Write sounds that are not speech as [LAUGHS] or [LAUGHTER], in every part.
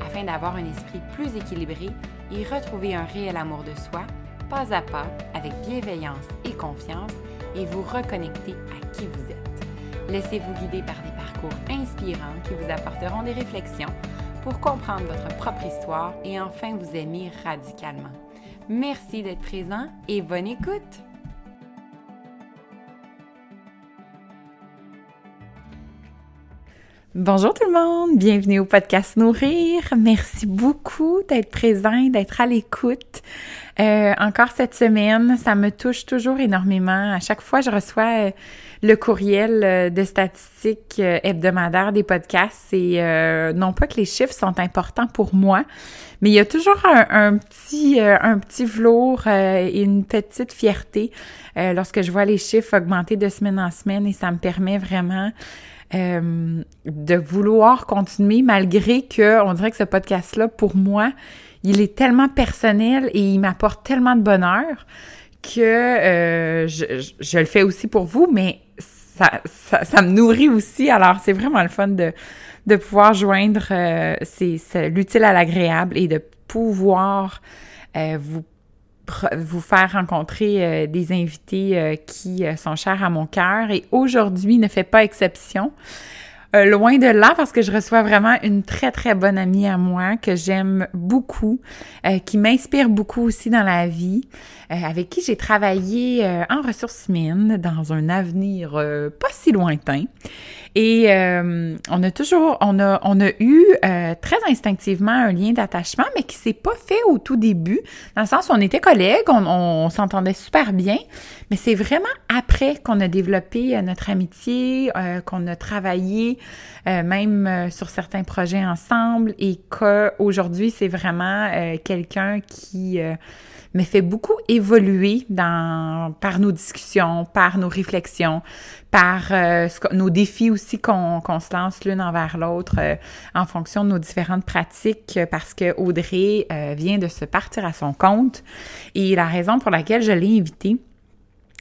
afin d'avoir un esprit plus équilibré et retrouver un réel amour de soi, pas à pas, avec bienveillance et confiance, et vous reconnecter à qui vous êtes. Laissez-vous guider par des parcours inspirants qui vous apporteront des réflexions pour comprendre votre propre histoire et enfin vous aimer radicalement. Merci d'être présent et bonne écoute! Bonjour tout le monde, bienvenue au podcast Nourrir. Merci beaucoup d'être présent, d'être à l'écoute. Euh, encore cette semaine, ça me touche toujours énormément. À chaque fois, je reçois euh, le courriel euh, de statistiques hebdomadaires des podcasts. Et non pas que les chiffres sont importants pour moi, mais il y a toujours un, petit, un petit velours et une petite fierté lorsque je vois les chiffres augmenter de semaine en semaine et ça me permet vraiment euh, de vouloir continuer malgré que on dirait que ce podcast-là, pour moi, il est tellement personnel et il m'apporte tellement de bonheur que euh, je, le fais aussi pour vous, mais ça, ça, me nourrit aussi. Alors, c'est vraiment le fun de, de pouvoir joindre euh, l'utile à l'agréable et de pouvoir vous vous faire rencontrer euh, des invités euh, qui euh, sont chers à mon cœur et aujourd'hui ne fait pas exception. loin de là, parce que je reçois vraiment une très, très bonne amie à moi que j'aime beaucoup, qui m'inspire beaucoup aussi dans la vie, avec qui j'ai travaillé en ressources humaines dans un avenir pas si lointain. Et euh, on a toujours, on a, on a eu euh, très instinctivement un lien d'attachement, mais qui s'est pas fait au tout début, dans le sens où on était collègues, on, on s'entendait super bien, mais c'est vraiment après qu'on a développé euh, notre amitié, qu'on a travaillé même sur certains projets ensemble, et qu'aujourd'hui c'est vraiment quelqu'un qui me fait beaucoup évoluer dans, par nos discussions, par nos réflexions, par euh, nos défis aussi qu'on se lance l'une envers l'autre euh, en fonction de nos différentes pratiques parce que Audrey euh, vient de se partir à son compte et la raison pour laquelle je l'ai invitée,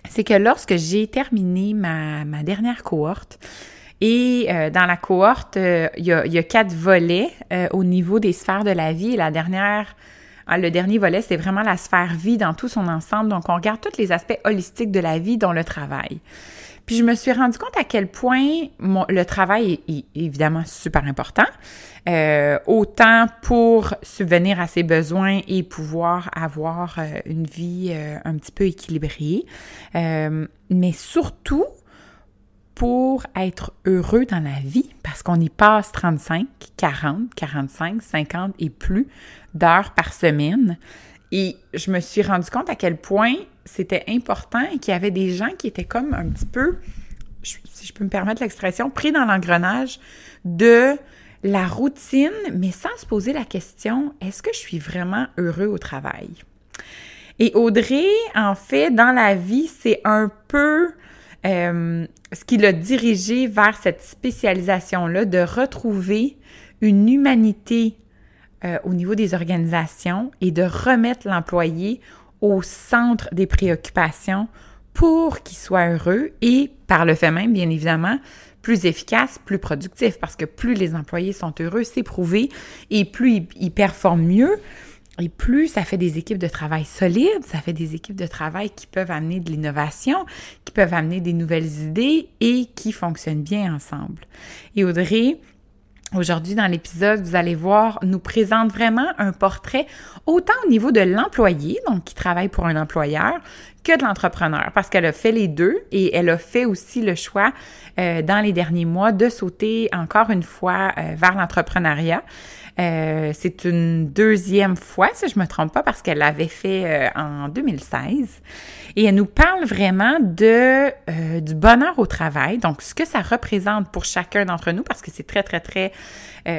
c'est que lorsque j'ai terminé ma, ma dernière cohorte, et dans la cohorte, il y, a, y, a, quatre volets au niveau des sphères de la vie. La dernière le dernier volet, c'est vraiment la sphère vie dans tout son ensemble. Donc, on regarde tous les aspects holistiques de la vie, dont le travail. Puis je me suis rendu compte à quel point le travail est, évidemment super important, euh, autant pour subvenir à ses besoins et pouvoir avoir euh, une vie euh, un petit peu équilibrée, mais surtout pour être heureux dans la vie, parce qu'on y passe 35, 40, 45, 50 et plus d'heures par semaine. Et je me suis rendu compte à quel point c'était important et qu'il y avait des gens qui étaient comme un petit peu, si je peux me permettre l'expression, pris dans l'engrenage de la routine, mais sans se poser la question, est-ce que je suis vraiment heureux au travail? Et Audrey, en fait, dans la vie, c'est un peu euh, ce qui l'a dirigé vers cette spécialisation-là de retrouver une humanité euh, au niveau des organisations et de remettre l'employé au centre des préoccupations pour qu'il soit heureux et, par le fait même, bien évidemment, plus efficace, plus productif, parce que plus les employés sont heureux, c'est prouvé, et plus ils, performent mieux, et plus ça fait des équipes de travail solides, ça fait des équipes de travail qui peuvent amener de l'innovation, qui peuvent amener des nouvelles idées et qui fonctionnent bien ensemble. Et Audrey, Aujourd'hui, dans l'épisode, vous allez voir, nous présente vraiment un portrait autant au niveau de l'employé, donc qui travaille pour un employeur, que de l'entrepreneur parce qu'elle a fait les deux et elle a fait aussi le choix euh, dans les derniers mois de sauter encore une fois euh, vers l'entrepreneuriat. Euh, c'est une deuxième fois, si je me trompe pas, parce qu'elle l'avait fait en 2016. Et elle nous parle vraiment de du bonheur au travail, donc ce que ça représente pour chacun d'entre nous, parce que c'est très, très, très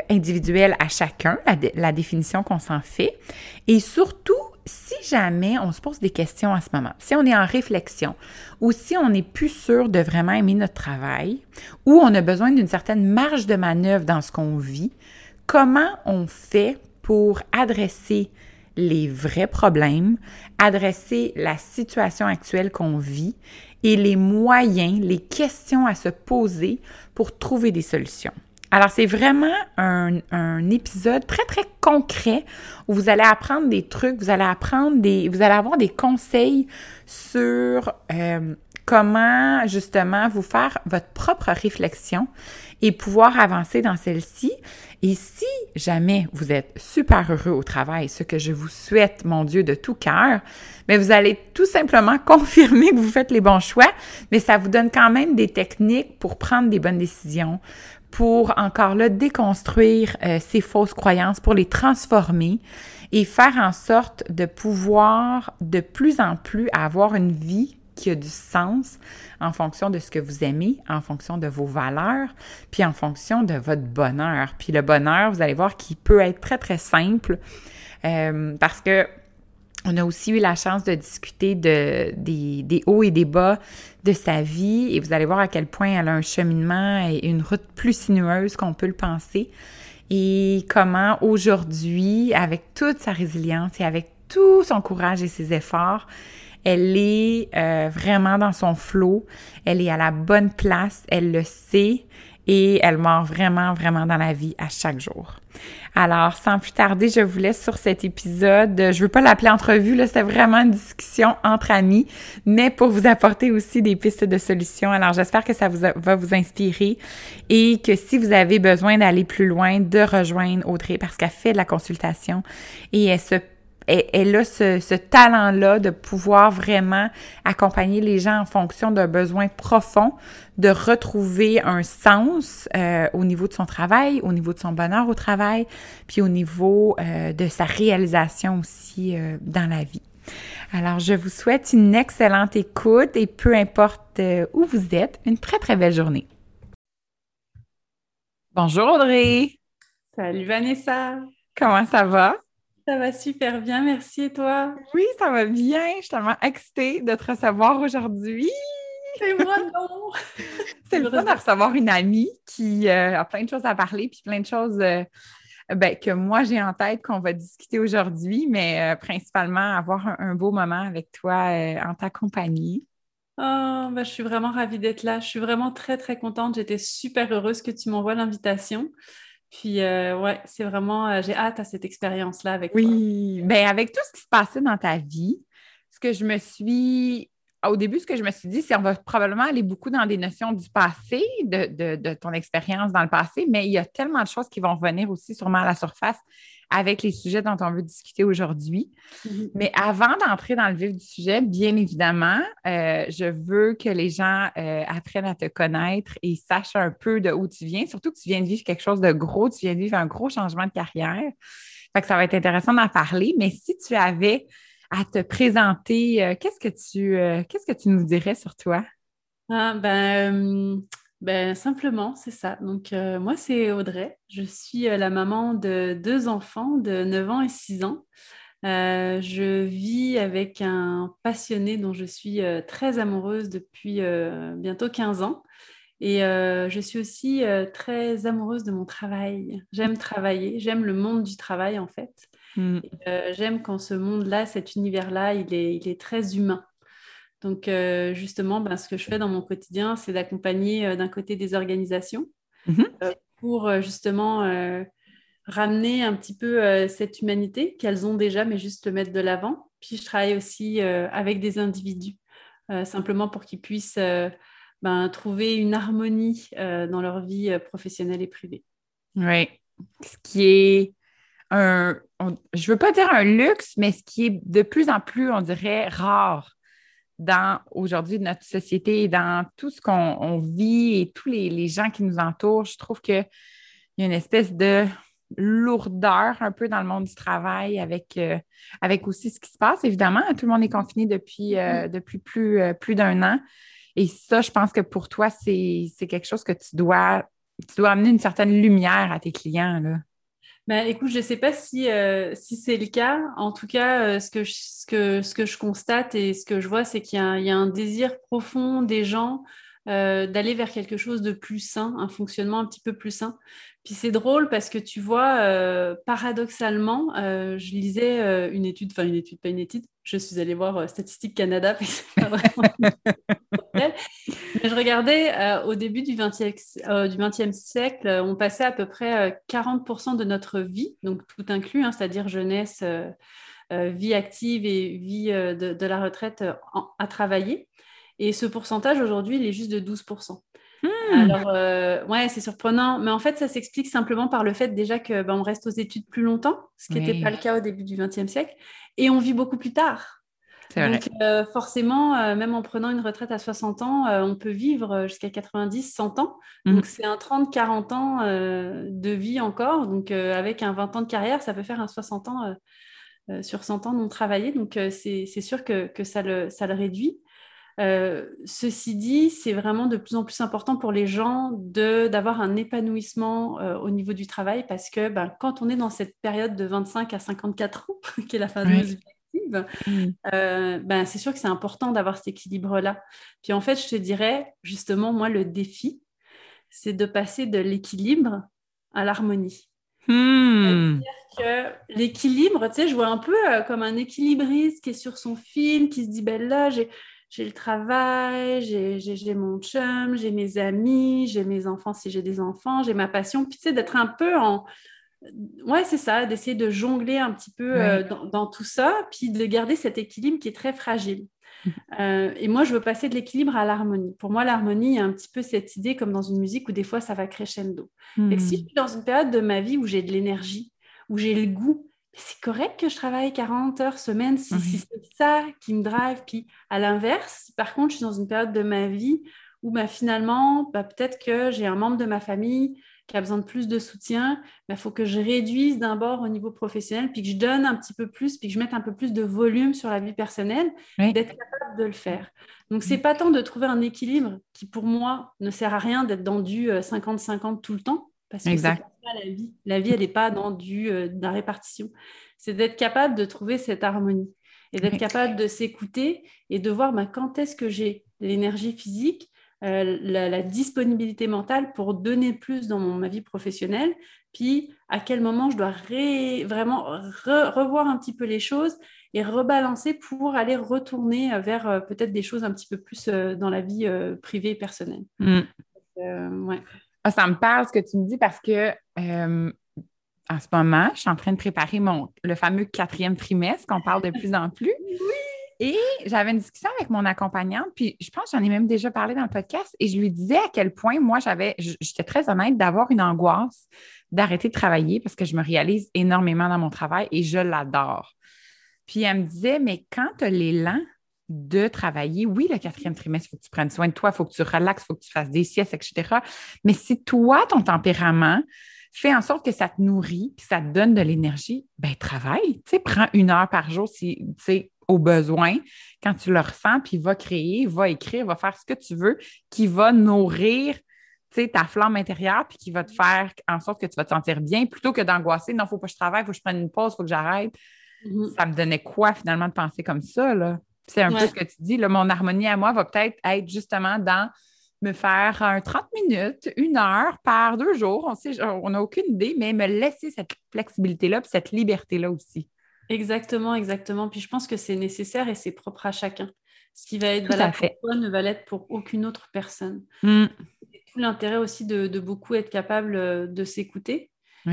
individuel à chacun, la définition qu'on s'en fait. Et surtout, si jamais on se pose des questions à ce moment, si on est en réflexion ou si on n'est plus sûr de vraiment aimer notre travail ou on a besoin d'une certaine marge de manœuvre dans ce qu'on vit, comment on fait pour adresser les vrais problèmes, adresser la situation actuelle qu'on vit et les moyens, les questions à se poser pour trouver des solutions? Alors, c'est vraiment un, épisode très, très concret où vous allez apprendre des trucs, vous allez apprendre des, vous allez avoir des conseils sur euh, comment justement vous faire votre propre réflexion et pouvoir avancer dans celle-ci. Et si jamais vous êtes super heureux au travail, ce que je vous souhaite, mon Dieu, de tout cœur, mais vous allez tout simplement [LAUGHS] confirmer que vous faites les bons choix, mais ça vous donne quand même des techniques pour prendre des bonnes décisions, pour encore là déconstruire euh, ces fausses croyances, pour les transformer et faire en sorte de pouvoir de plus en plus avoir une vie qui a du sens en fonction de ce que vous aimez, en fonction de vos valeurs, puis en fonction de votre bonheur. Puis le bonheur, vous allez voir qu'il peut être très, très simple euh, parce que on a aussi eu la chance de discuter de, des, hauts et des bas de sa vie. Et vous allez voir à quel point elle a un cheminement et une route plus sinueuse qu'on peut le penser. Et comment aujourd'hui, avec toute sa résilience et avec tout son courage et ses efforts, elle est euh, vraiment dans son flot, elle est à la bonne place, elle le sait et elle mord vraiment, vraiment dans la vie à chaque jour. Alors, sans plus tarder, je vous laisse sur cet épisode. Je veux pas l'appeler entrevue, là, c'est vraiment une discussion entre amis, mais pour vous apporter aussi des pistes de solutions. Alors, j'espère que ça vous va vous inspirer et que si vous avez besoin d'aller plus loin, de rejoindre Audrey parce qu'elle fait de la consultation et elle se elle, a ce, talent-là de pouvoir vraiment accompagner les gens en fonction d'un besoin profond, de retrouver un sens euh, au niveau de son travail, au niveau de son bonheur au travail, puis au niveau euh, de sa réalisation aussi euh, dans la vie. Alors, je vous souhaite une excellente écoute et peu importe où vous êtes, une très, très belle journée. Bonjour Audrey. Salut Vanessa. Comment ça va? Ça va super bien, merci. Et toi? Oui, ça va bien. Je suis tellement excitée de te recevoir aujourd'hui. C'est moi, non! [LAUGHS] C'est le fun de recevoir une amie qui euh, a plein de choses à parler, puis plein de choses euh, ben, que moi j'ai en tête qu'on va discuter aujourd'hui, mais euh, principalement avoir un, beau moment avec toi en ta compagnie. Oh, ben, je suis vraiment ravie d'être là. Je suis vraiment très, très contente. J'étais super heureuse que tu m'envoies l'invitation. Puis, euh, ouais, c'est vraiment, euh, j'ai hâte à cette expérience-là avec oui. toi. Oui, bien, avec tout ce qui se passait dans ta vie, ce que je me suis au début, ce que je me suis dit, c'est qu'on va probablement aller beaucoup dans des notions du passé, de, ton expérience dans le passé, mais il y a tellement de choses qui vont revenir aussi sûrement à la surface avec les sujets dont on veut discuter aujourd'hui. Mm-hmm. Mais avant d'entrer dans le vif du sujet, bien évidemment, euh, je veux que les gens euh, apprennent à te connaître et sachent un peu de où tu viens, surtout que tu viens de vivre quelque chose de gros, tu viens de vivre un gros changement de carrière. Fait que ça va être intéressant d'en parler, mais si tu avais à te présenter, euh, qu'est-ce que tu qu'est-ce que tu nous dirais sur toi? Ah, ben, ben, simplement, c'est ça. Donc, euh, moi, c'est Audrey. Je suis la maman de deux enfants de 9 ans et 6 ans. je vis avec un passionné dont je suis très amoureuse depuis bientôt 15 ans. Et je suis aussi très amoureuse de mon travail. J'aime travailler, j'aime le monde du travail en fait. Mm. Euh, j'aime quand ce monde-là, cet univers-là, il est, il est très humain. Donc, euh, justement, ben, ce que je fais dans mon quotidien, c'est d'accompagner euh, d'un côté des organisations mm-hmm. pour justement ramener un petit peu cette humanité qu'elles ont déjà, mais juste le mettre de l'avant. Puis, je travaille aussi avec des individus, simplement pour qu'ils puissent ben, trouver une harmonie dans leur vie professionnelle et privée. Oui. Ce qui est je veux pas dire un luxe, mais ce qui est de plus en plus, on dirait, rare dans aujourd'hui notre société et dans tout ce qu'on vit et tous les, gens qui nous entourent, je trouve qu'il y a une espèce de lourdeur un peu dans le monde du travail avec, euh, avec aussi ce qui se passe. Évidemment, tout le monde est confiné depuis, euh, mm-hmm. depuis plus, euh, plus d'un an. Et ça, je pense que pour toi, c'est quelque chose que tu dois, tu dois amener une certaine lumière à tes clients. Là. Ben, écoute, je ne sais pas si, si c'est le cas. En tout cas, ce, que je, ce, que, ce que je constate et ce que je vois, c'est qu'il y, y, a un désir profond des gens euh, d'aller vers quelque chose de plus sain, un fonctionnement un petit peu plus sain. Puis c'est drôle parce que tu vois, euh, paradoxalement, euh, je lisais une étude, enfin une étude, pas une étude, je suis allée voir Statistique Canada, [LAUGHS] [LAUGHS] je regardais au début du XXe du siècle, on passait à peu près 40% de notre vie, donc tout inclus, hein, c'est-à-dire jeunesse, vie active et vie de, la retraite à travailler. Et ce pourcentage aujourd'hui, il est juste de 12%. Hmm. Alors, euh, ouais, c'est surprenant. Mais en fait, ça s'explique simplement par le fait déjà que ben, on reste aux études plus longtemps, ce qui n'était pas le cas au début du XXe siècle, et on vit beaucoup plus tard. Donc, euh, forcément, euh, même en prenant une retraite à 60 ans, on peut vivre jusqu'à 90, 100 ans. Hmm. Donc, c'est un 30, 40 ans de vie encore. Donc, avec un 20 ans de carrière, ça peut faire un 60 ans sur 100 ans non travaillé. Donc, c'est sûr que, que ça, le, ça le réduit. Euh, ceci dit, c'est vraiment de plus en plus important pour les gens d'avoir un épanouissement euh, au niveau du travail parce que ben, quand on est dans cette période de 25 à 54 ans, [LAUGHS] qui est la fin de vie active, mm. euh, ben, c'est sûr que c'est important d'avoir cet équilibre-là. Puis en fait, je te dirais, justement, moi, le défi, c'est de passer de l'équilibre à l'harmonie. Hmm. que l'équilibre, tu sais, je vois un peu comme un équilibriste qui est sur son film, qui se dit, ben là, j'ai j'ai le travail, j'ai mon chum, j'ai mes amis, j'ai mes enfants si j'ai des enfants, j'ai ma passion. Puis tu sais, d'être un peu en... Ouais, c'est ça, d'essayer de jongler un petit peu euh, dans, tout ça, puis de garder cet équilibre qui est très fragile. Mmh. [LAUGHS] Euh, et moi, je veux passer de l'équilibre à l'harmonie. Pour moi, l'harmonie, il y a un petit peu cette idée comme dans une musique où des fois, ça va crescendo. Et si mmh. je suis dans une période de ma vie où j'ai de l'énergie, où j'ai le goût, c'est correct que je travaille 40 heures semaine si, c'est ça qui me drive. Puis à l'inverse, par contre, je suis dans une période de ma vie où bah, finalement, bah, peut-être que j'ai un membre de ma famille qui a besoin de plus de soutien, il faut que je réduise d'abord au niveau professionnel, puis que je donne un petit peu plus, puis que je mette un peu plus de volume sur la vie personnelle, d'être capable de le faire. Donc, c'est pas tant de trouver un équilibre qui, pour moi, ne sert à rien d'être dans du 50-50 euh, tout le temps, parce que exact. Pas la vie. La vie, elle n'est pas dans du, euh, la répartition. C'est d'être capable de trouver cette harmonie et d'être capable de s'écouter et de voir bah, quand est-ce que j'ai l'énergie physique, euh, la, disponibilité mentale pour donner plus dans ma vie professionnelle, puis à quel moment je dois vraiment revoir un petit peu les choses et rebalancer pour aller retourner vers euh, peut-être des choses un petit peu plus dans la vie privée et personnelle. Mm. ouais. Ah, ça me parle ce que tu me dis parce que euh, en ce moment, je suis en train de préparer mon, le fameux quatrième trimestre qu'on parle de plus en plus. Et j'avais une discussion avec mon accompagnante, puis je pense que j'en ai même déjà parlé dans le podcast, et je lui disais à quel point moi, j'avais, j'étais très honnête d'avoir une angoisse d'arrêter de travailler parce que je me réalise énormément dans mon travail et je l'adore. Puis elle me disait, mais quand tu as l'élan de travailler. Oui, le quatrième trimestre, il faut que tu prennes soin de toi, il faut que tu relaxes, il faut que tu fasses des siestes, etc. Mais si toi, ton tempérament fait en sorte que ça te nourrit, que ça te donne de l'énergie, ben travaille. Tu sais, prends une heure par jour si, tu sais, au besoin, quand tu le ressens, puis va créer, va écrire, va faire ce que tu veux, qui va nourrir ta flamme intérieure, puis qui va te faire en sorte que tu vas te sentir bien, plutôt que d'angoisser, non, il ne faut pas que je travaille, il faut que je prenne une pause, il faut que j'arrête. Mm-hmm. Ça me donnait quoi finalement de penser comme ça, là? C'est un peu ce que tu dis. mon harmonie à moi va peut-être être justement dans me faire un 30 minutes, une heure par deux jours. On n'a aucune idée, mais me laisser cette flexibilité-là, cette liberté-là aussi. Exactement, exactement. Puis je pense que c'est nécessaire et c'est propre à chacun. Ce qui va être valable pour toi ne va l'être pour aucune autre personne. Mm. C'est tout l'intérêt aussi de, beaucoup être capable euh, de s'écouter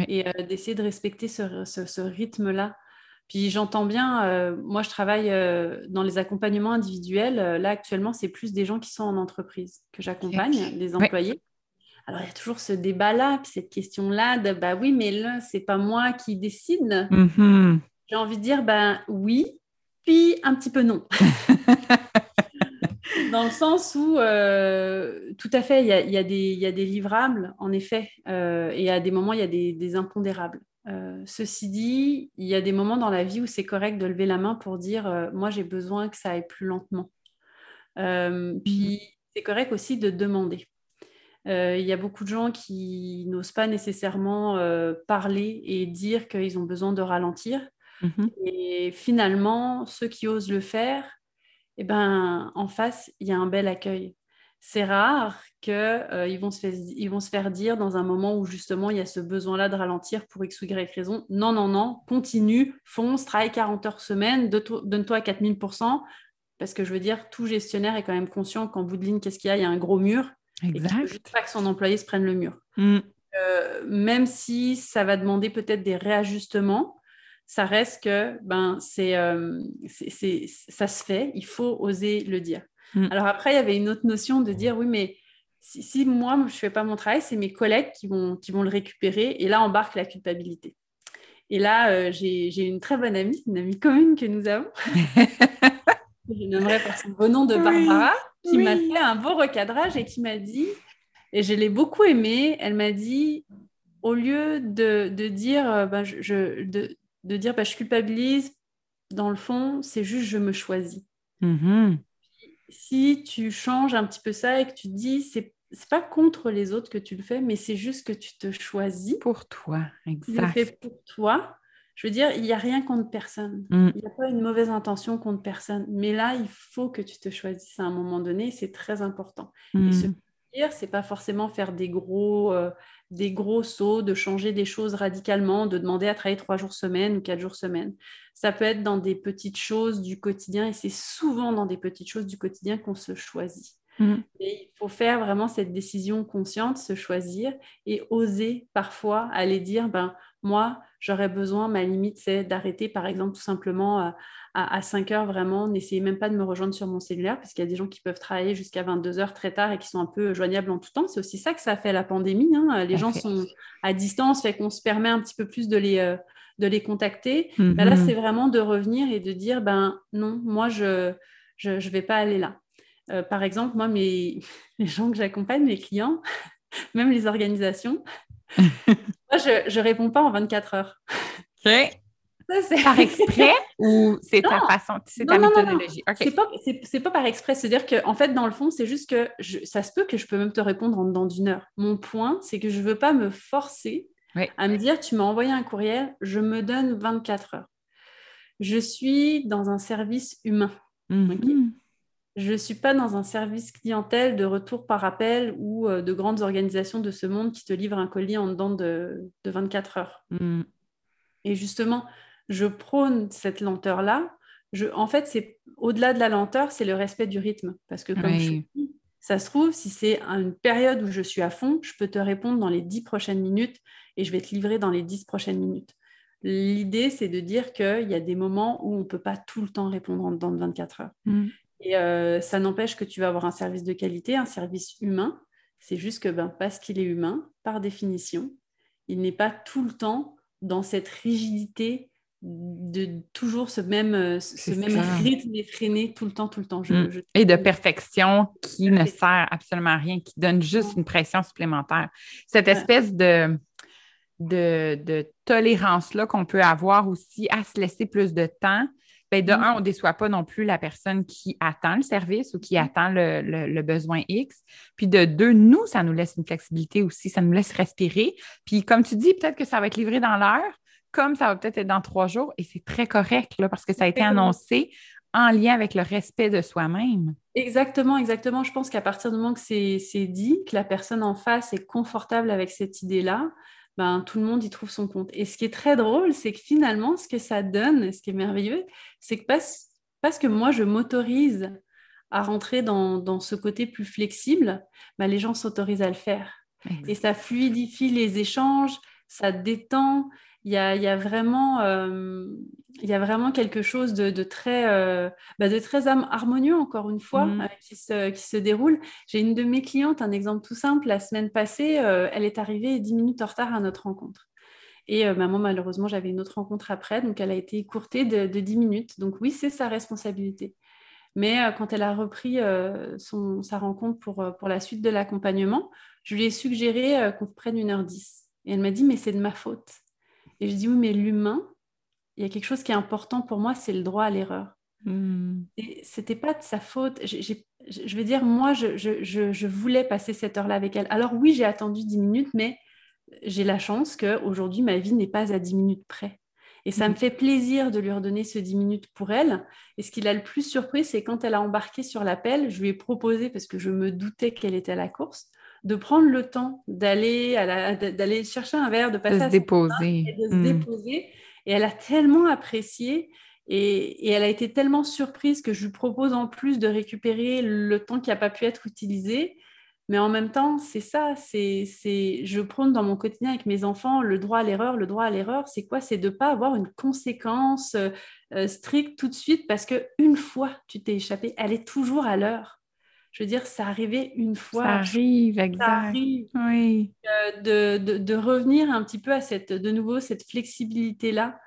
et euh, d'essayer de respecter ce rythme-là puis j'entends bien, euh, moi je travaille euh, dans les accompagnements individuels. Là actuellement, c'est plus des gens qui sont en entreprise que j'accompagne, des employés. Alors il y a toujours ce débat-là, puis cette question-là de bah oui, mais là, c'est pas moi qui décide. Mm-hmm. J'ai envie de dire bah oui, puis un petit peu non. [LAUGHS] Dans le sens où, euh, tout à fait, il y a, y, a y a, des livrables, en effet, euh, et à des moments, il y a des, des impondérables. Euh, ceci dit, il y a des moments dans la vie où c'est correct de lever la main pour dire moi j'ai besoin que ça aille plus lentement. Euh, puis c'est correct aussi de demander. Il y a beaucoup de gens qui n'osent pas nécessairement parler et dire qu'ils ont besoin de ralentir. Mm-hmm. Et finalement, ceux qui osent le faire, eh ben, en face, il y a un bel accueil c'est rare qu'ils euh, vont, se ils vont se faire dire dans un moment où justement il y a ce besoin-là de ralentir pour X ou Y raison. Non, non, non, continue, fonce, travaille 40 heures semaine, donne-toi à 4000%, parce que je veux dire, tout gestionnaire est quand même conscient qu'en bout de ligne, qu'est-ce qu'il y a? Il y a un gros mur. Exact. Et juste pas que son employé se prenne le mur. Mm. Euh, même si ça va demander peut-être des réajustements, ça reste que ben, c'est, euh, ça se fait, il faut oser le dire. Mm. Alors après, il y avait une autre notion de dire, oui, mais si, moi, je ne fais pas mon travail, c'est mes collègues qui vont, qui vont le récupérer. Et là, embarque la culpabilité. Et là, euh, j'ai une très bonne amie, une amie commune que nous avons. [LAUGHS] je nommerai par son beau nom de Barbara, qui m'a fait un beau recadrage et qui m'a dit, et je l'ai beaucoup aimé, elle m'a dit, au lieu de, de dire, euh, bah, je, de, de, dire bah, je culpabilise, dans le fond, c'est juste je me choisis. Mm-hmm si tu changes un petit peu ça et que tu dis, c'est c'est pas contre les autres que tu le fais, mais c'est juste que tu te choisis. Pour toi, exact. Tu le fais pour toi. Je veux dire, il n'y a rien contre personne. Mm. Il n'y a pas une mauvaise intention contre personne. Mais là, il faut que tu te choisisses à un moment donné. C'est très important. Et mm. ce dire, c'est pas forcément faire des gros, euh, des gros sauts, de changer des choses radicalement, de demander à travailler trois jours semaine ou quatre jours semaine. Ça peut être dans des petites choses du quotidien et c'est souvent dans des petites choses du quotidien qu'on se choisit. Mm. Et il faut faire vraiment cette décision consciente, se choisir et oser parfois aller dire, ben, moi, j'aurais besoin, ma limite, c'est d'arrêter, par exemple, tout simplement euh, à, 5 heures, vraiment, n'essayez même pas de me rejoindre sur mon cellulaire, parce qu'il y a des gens qui peuvent travailler jusqu'à 22 heures très tard et qui sont un peu joignables en tout temps. C'est aussi ça que ça a fait la pandémie. Hein. Les gens sont à distance, fait qu'on se permet un petit peu plus de les, euh, de les contacter. Ben là, mm-hmm. c'est vraiment de revenir et de dire, ben non, moi, je ne je, vais pas aller là. Euh, par exemple, moi, mes, [LAUGHS] les gens que j'accompagne, mes clients, [LAUGHS] même les organisations, [LAUGHS] moi, je ne réponds pas en 24 heures. OK. par exprès ou c'est ta façon, c'est ta méthodologie? C'est pas, par exprès. C'est-à-dire qu'en en fait, dans le fond, c'est juste que ça se peut que je peux même te répondre en dedans d'une heure. Mon point, c'est que je ne veux pas me forcer à me dire tu m'as envoyé un courriel, je me donne 24 heures. Je suis dans un service humain. Mhm. Je ne suis pas dans un service clientèle de retour par appel ou euh, de grandes organisations de ce monde qui te livrent un colis en dedans de, 24 heures. Mhm. Et justement, je prône cette lenteur-là. en fait, c'est au-delà de la lenteur, c'est le respect du rythme. Parce que comme je dis, ça se trouve, si c'est une période où je suis à fond, je peux te répondre dans les 10 prochaines minutes et je vais te livrer dans les 10 prochaines minutes. L'idée, c'est de dire qu'il y a des moments où on ne peut pas tout le temps répondre en dedans de 24 heures. Mm. Et euh, ça n'empêche que tu vas avoir un service de qualité, un service humain. C'est juste que ben, parce qu'il est humain, par définition, il n'est pas tout le temps dans cette rigidité de toujours ce même, euh, ce même rythme effréné tout le temps, tout le temps. Mm. Et de perfection qui ne sert absolument à rien, qui donne juste une pression supplémentaire. Cette espèce de, de, tolérance-là qu'on peut avoir aussi à se laisser plus de temps. Ben de mm. un, on ne déçoit pas non plus la personne qui attend le service ou qui mm. attend le, le, besoin X. Puis de deux, nous, ça nous laisse une flexibilité aussi, ça nous laisse respirer. Puis comme tu dis, peut-être que ça va être livré dans l'heure, comme ça va peut-être être dans trois jours, et c'est très correct là, parce que ça a été annoncé en lien avec le respect de soi-même. Exactement, exactement. Je pense qu'à partir du moment que c'est dit, que la personne en face est confortable avec cette idée-là, ben, tout le monde y trouve son compte. Et ce qui est très drôle, c'est que finalement, ce que ça donne, ce qui est merveilleux, c'est que parce, parce, que moi, je m'autorise à rentrer dans, dans, ce côté plus flexible, ben, les gens s'autorisent à le faire. Et ça fluidifie les échanges, ça détend, il y a, vraiment, euh, il y a vraiment quelque chose de, très, euh, bah, de très harmonieux, encore une fois, mmh. euh, qui, se, qui, se, déroule. J'ai une de mes clientes, un exemple tout simple, la semaine passée, elle est arrivée 10 minutes en retard à notre rencontre. Et bah, moi, malheureusement, j'avais une autre rencontre après, donc elle a été écourtée de, de 10 minutes. Donc oui, c'est sa responsabilité. Mais quand elle a repris sa rencontre pour, pour la suite de l'accompagnement, je lui ai suggéré qu'on prenne une heure 10. Et elle m'a dit, mais c'est de ma faute. Et je dis, oui, mais l'humain, il y a quelque chose qui est important pour moi, c'est le droit à l'erreur. Et c'était pas de sa faute. je vais dire, moi, je, voulais passer cette heure-là avec elle. Alors oui, j'ai attendu 10 minutes, mais j'ai la chance qu'aujourd'hui, ma vie n'est pas à 10 minutes près. Et ça me hmm. fait plaisir de lui redonner ce 10 minutes pour elle. Et ce qui l'a le plus surpris, c'est quand elle a embarqué sur l'appel, je lui ai proposé, parce que je me doutais qu'elle était à la course, de prendre le temps d'aller d'aller chercher un verre, de passer de se déposer. Et de se hmm. déposer. Et elle a tellement apprécié. Et, elle a été tellement surprise que je lui propose en plus de récupérer le temps qui n'a pas pu être utilisé. Mais en même temps, c'est ça, c'est, je prône dans mon quotidien avec mes enfants le droit à l'erreur. Le droit à l'erreur, c'est quoi? C'est de ne pas avoir une conséquence euh, stricte tout de suite parce qu'une fois tu t'es échappé, elle est toujours à l'heure. Je veux dire, ça arrivait une fois. Ça arrive, exact. Ça arrive. Oui. Euh, de, de, revenir un petit peu à cette, de nouveau cette flexibilité-là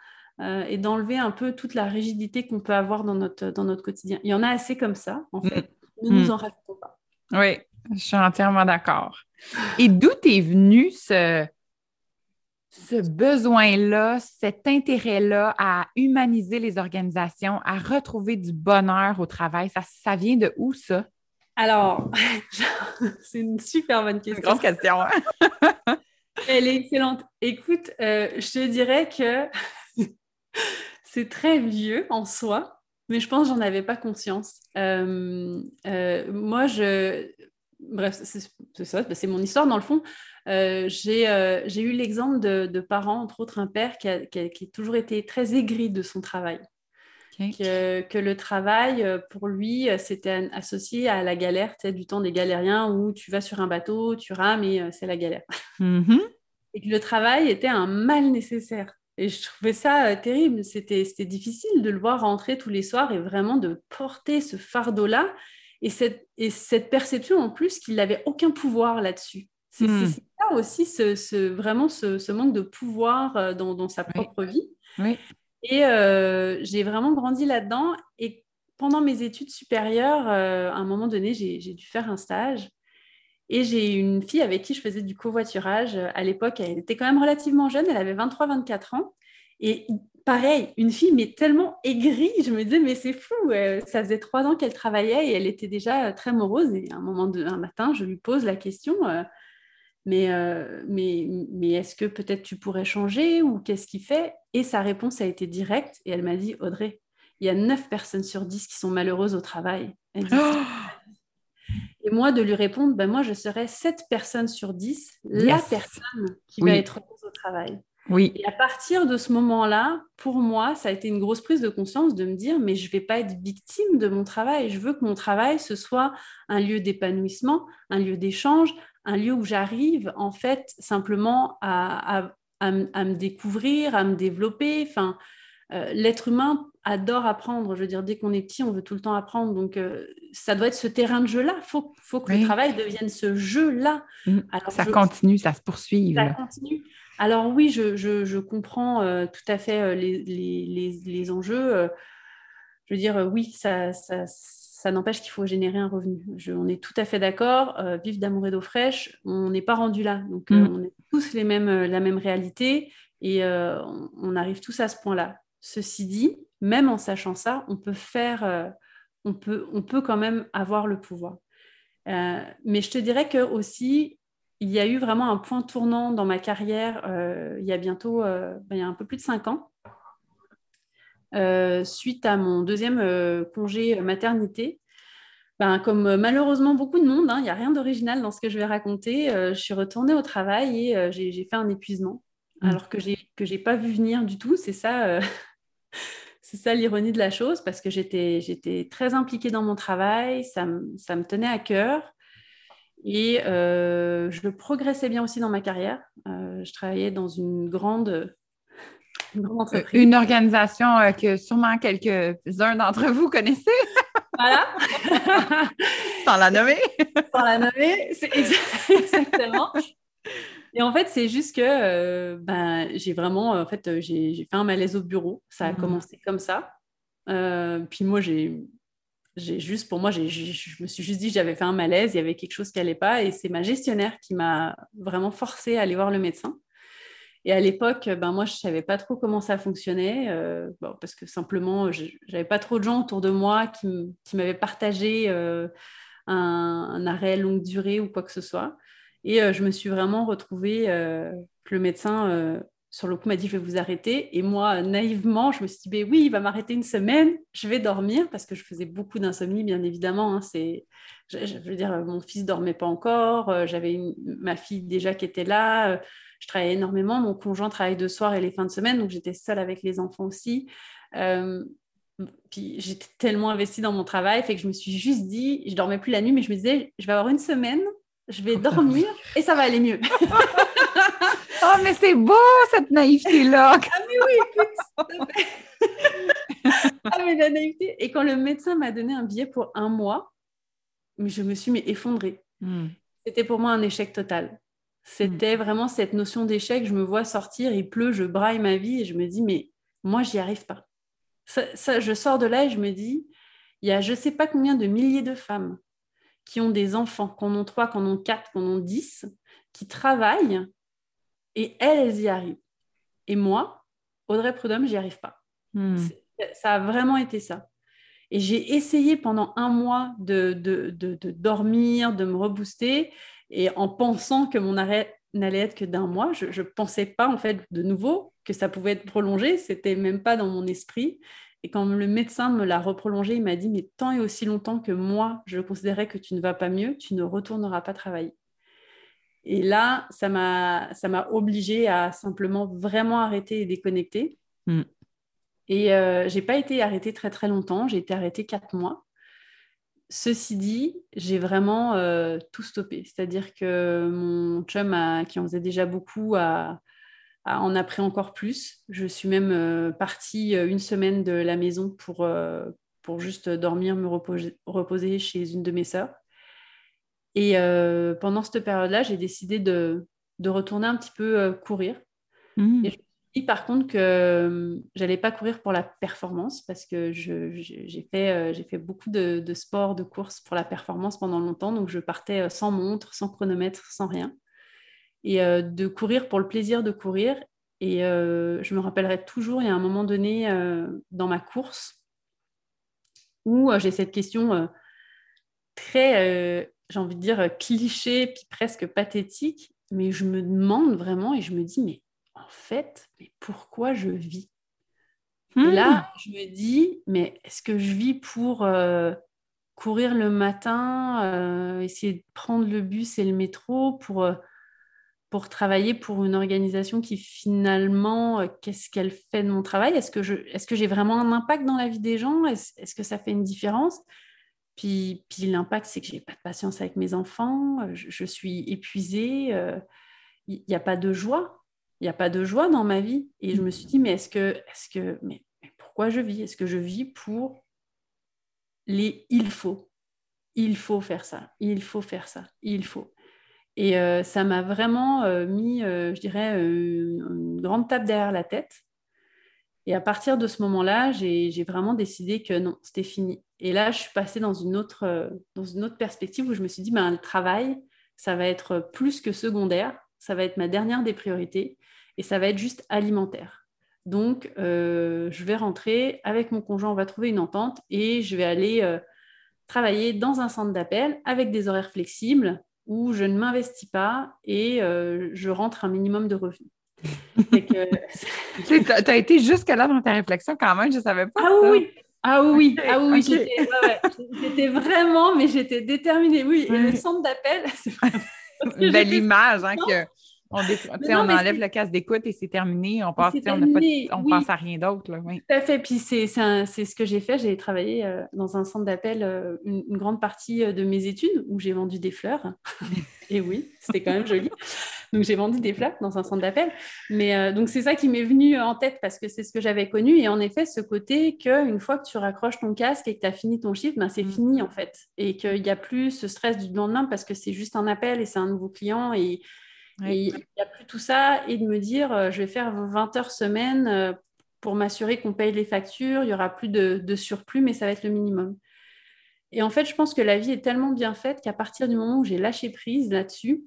euh, et d'enlever un peu toute la rigidité qu'on peut avoir dans notre, dans notre quotidien. Il y en a assez comme ça, en fait. Mm. Ne nous mm. en rajoutons pas. Oui, je suis entièrement d'accord. Et d'où est venu ce, ce besoin-là, cet intérêt-là à humaniser les organisations, à retrouver du bonheur au travail? Ça, ça vient de où, ça? Alors, [LAUGHS] c'est une super bonne question. Une grande question. Hein? [LAUGHS] Elle est excellente. Écoute, euh, je te dirais que [LAUGHS] c'est très vieux en soi, mais je pense que j'en avais pas conscience. Euh, euh, moi, je. Bref, c'est ça, c'est mon histoire dans le fond. J'ai eu l'exemple de, parents, entre autres un père qui a, qui toujours été très aigri de son travail. Que, que, le travail, pour lui, c'était associé à la galère, tu sais, du temps des galériens où tu vas sur un bateau, tu rames et c'est la galère. [LAUGHS] Mm-hmm. Et que le travail était un mal nécessaire. Et je trouvais ça euh, terrible. C'était difficile de le voir rentrer tous les soirs et vraiment de porter ce fardeau-là. Et cette, et cette perception en plus qu'il n'avait aucun pouvoir là-dessus. C'est hmm. ça aussi, ce, vraiment ce, manque de pouvoir euh, dans, dans sa propre vie. Oui. Et euh, j'ai vraiment grandi là-dedans. Et pendant mes études supérieures, à un moment donné, j'ai dû faire un stage. Et j'ai une fille avec qui je faisais du covoiturage. À l'époque, elle était quand même relativement jeune, elle avait 23-24 ans. Et pareil, une fille, mais tellement aigrie, je me disais, mais c'est fou, euh, ça faisait trois ans qu'elle travaillait et elle était déjà très morose. Et un moment, de, un matin, je lui pose la question, euh, mais, euh, mais, mais est-ce que peut-être tu pourrais changer ou qu'est-ce qui fait? Et sa réponse a été directe et elle m'a dit, Audrey, il y a 9 personnes sur 10 qui sont malheureuses au travail. Elle dit, oh et moi, de lui répondre, ben moi, je serai 7 personnes sur 10, la personne qui va être heureuse au travail. Oui. Et à partir de ce moment-là, pour moi, ça a été une grosse prise de conscience de me dire, mais je ne vais pas être victime de mon travail. Je veux que mon travail, ce soit un lieu d'épanouissement, un lieu d'échange, un lieu où j'arrive, en fait, simplement à, à, me découvrir, à me développer. Enfin, euh, l'être humain adore apprendre. Je veux dire, dès qu'on est petit, on veut tout le temps apprendre. Donc, euh, ça doit être ce terrain de jeu-là. Il faut, faut, que le travail devienne ce jeu-là. Mmh. ça continue, ça se poursuit. Ça continue. Alors oui, je, je, comprends euh, tout à fait les, les, les, enjeux. je veux dire, oui, ça, ça, ça n'empêche qu'il faut générer un revenu. on est tout à fait d'accord. vivre d'amour et d'eau fraîche, on n'est pas rendu là. Donc, mmh. on est tous les mêmes, la même réalité et on arrive tous à ce point-là. Ceci dit, même en sachant ça, on peut faire, euh, on, peut, on peut quand même avoir le pouvoir. Euh, mais je te dirais que aussi, il y a eu vraiment un point tournant dans ma carrière euh, il y a bientôt, ben, il y a un peu plus de cinq ans, suite à mon deuxième congé maternité. Ben, comme malheureusement beaucoup de monde, hein, il n'y a rien d'original dans ce que je vais raconter, je suis retournée au travail et j'ai fait un épuisement, mmh. alors que je n'ai pas vu venir du tout. C'est ça [LAUGHS] c'est ça l'ironie de la chose, parce que j'étais, j'étais très impliquée dans mon travail, ça, me tenait à cœur. Et euh, je progressais bien aussi dans ma carrière. Euh, je travaillais dans une grande, une entreprise. Une organisation euh, que sûrement quelques-uns d'entre vous connaissez. Voilà. [LAUGHS] Sans la nommer. Sans la nommer, c'est [LAUGHS] exactement. Et en fait, c'est juste que euh, ben, j'ai vraiment, en fait, euh, j'ai fait un malaise au bureau. Ça a mmh. commencé comme ça. Euh, puis moi, j'ai j'ai juste, pour moi, je me suis juste dit que j'avais fait un malaise, il y avait quelque chose qui n'allait pas. Et c'est ma gestionnaire qui m'a vraiment forcé à aller voir le médecin. Et à l'époque, ben moi, je ne savais pas trop comment ça fonctionnait, euh, parce que simplement, je n'avais pas trop de gens autour de moi qui, m'avaient partagé euh, un, arrêt longue durée ou quoi que ce soit. Et euh, je me suis vraiment retrouvée que le médecin sur le coup, m'a dit, je vais vous arrêter. Et moi, naïvement, je me suis dit, oui, il va m'arrêter une semaine, je vais dormir, parce que je faisais beaucoup d'insomnie, bien évidemment. Hein, c'est, je, veux dire, mon fils dormait pas encore, j'avais ma fille déjà qui était là, je travaillais énormément, mon conjoint travaille de soir et les fins de semaine, donc j'étais seule avec les enfants aussi. Euh, puis j'étais tellement investie dans mon travail, fait que je me suis juste dit, je dormais plus la nuit, mais je me disais, je vais avoir une semaine, je vais dormir et ça va aller mieux. [LAUGHS] oh, mais c'est beau, cette naïveté-là! ah, mais oui, [LAUGHS] ah, mais la naïveté. Et quand le médecin m'a donné un billet pour un mois, je me suis mais effondrée. Hmm. C'était pour moi un échec total. C'était hmm. vraiment cette notion d'échec. Je me vois sortir, il pleut, je braille ma vie et je me dis, mais moi, j'y arrive pas. Ça, je sors de là et je me dis, il y a je ne sais pas combien de milliers de femmes qui ont des enfants, qu'on en trois, qu'on en quatre, qu'on en dix, qui travaillent et elles, elles y arrivent. Et moi, Audrey Prudhomme, j'y arrive pas. Hmm. Ça a vraiment été ça. Et j'ai essayé pendant un mois de, de, de, dormir, de me rebooster, et en pensant que mon arrêt n'allait être que d'un mois, je ne pensais pas en fait de nouveau que ça pouvait être prolongé, c'était même pas dans mon esprit. Et quand le médecin me l'a reprolongé, il m'a dit, mais tant et aussi longtemps que moi, je considérais que tu ne vas pas mieux, tu ne retourneras pas travailler. Et là, ça m'a, ça m'a obligée à simplement vraiment arrêter et déconnecter. Mm. Et euh, j'ai pas été arrêtée très très longtemps, j'ai été arrêtée quatre mois. Ceci dit, j'ai vraiment euh, tout stoppé. C'est-à-dire que mon chum, qui en faisait déjà beaucoup, a, en a pris encore plus. Je suis même euh, partie une semaine de la maison pour, pour juste dormir, me reposer, reposer chez une de mes sœurs. Et euh, pendant cette période-là, j'ai décidé de, retourner un petit peu euh, courir. Mmh. Et je par contre que euh, j'allais pas courir pour la performance parce que j'ai fait, beaucoup de, de sport, de course pour la performance pendant longtemps. Donc je partais sans montre, sans chronomètre, sans rien. Et de courir pour le plaisir de courir. Et je me rappellerai toujours, il y a un moment donné dans ma course où j'ai cette question très j'ai envie de dire, euh, cliché, puis presque pathétique, mais je me demande vraiment et je me dis, mais en fait, mais pourquoi je vis? Et là, hmm. je me dis, mais est-ce que je vis pour euh, courir le matin, euh, essayer de prendre le bus et le métro pour, pour travailler pour une organisation qui finalement, qu'est-ce qu'elle fait de mon travail? Est-ce que, j'ai vraiment un impact dans la vie des gens? Est-ce que ça fait une différence? Puis, puis l'impact, c'est que je n'ai pas de patience avec mes enfants, euh, je, suis épuisée, il euh, n'y a pas de joie. Il n'y a pas de joie dans ma vie. Et je me suis dit, mais est-ce que, est-ce que, mais, pourquoi je vis? Est-ce que je vis pour les il faut Il faut faire ça, il faut faire ça, il faut. Et euh, ça m'a vraiment mis, je dirais, une grande tape derrière la tête. Et à partir de ce moment-là, j'ai vraiment décidé que non, c'était fini. Et là, je suis passée dans une autre, euh, dans une autre perspective où je me suis dit, ben, le travail, ça va être plus que secondaire, ça va être ma dernière des priorités et ça va être juste alimentaire. Donc, euh, je vais rentrer avec mon conjoint, on va trouver une entente et je vais aller euh, travailler dans un centre d'appel avec des horaires flexibles où je ne m'investis pas et je rentre un minimum de revenus. [LAUGHS] tu as été jusque là dans ta réflexion quand même, je ne savais pas. Ah oui, ah oui, ah oui, j'étais vraiment, mais j'étais déterminée. Oui, et le centre d'appel, [LAUGHS] c'est [LAUGHS] vraiment. Une belle image, hein, que on, on enlève le casque d'écoute et c'est terminé. On passe, on, pense à rien d'autre. Oui. Tout à fait. Puis c'est ce que j'ai fait. J'ai travaillé euh, dans un centre d'appel euh, une, grande partie euh, de mes études où j'ai vendu des fleurs. [LAUGHS] et oui, c'était quand même joli. Donc j'ai vendu des fleurs dans un centre d'appel. Mais donc c'est ça qui m'est venu en tête parce que c'est ce que j'avais connu. Et en effet, ce côté qu'une fois que tu raccroches ton casque et que tu as fini ton chiffre, ben, c'est mm. fini en fait. Et qu'il n'y a plus ce stress du lendemain parce que c'est juste un appel et c'est un nouveau client et il n'y a plus tout ça et de me dire, euh, je vais faire 20 heures semaine euh, pour m'assurer qu'on paye les factures, il y aura plus de, surplus, mais ça va être le minimum. et en fait, je pense que la vie est tellement bien faite qu'à partir du moment où j'ai lâché prise là-dessus,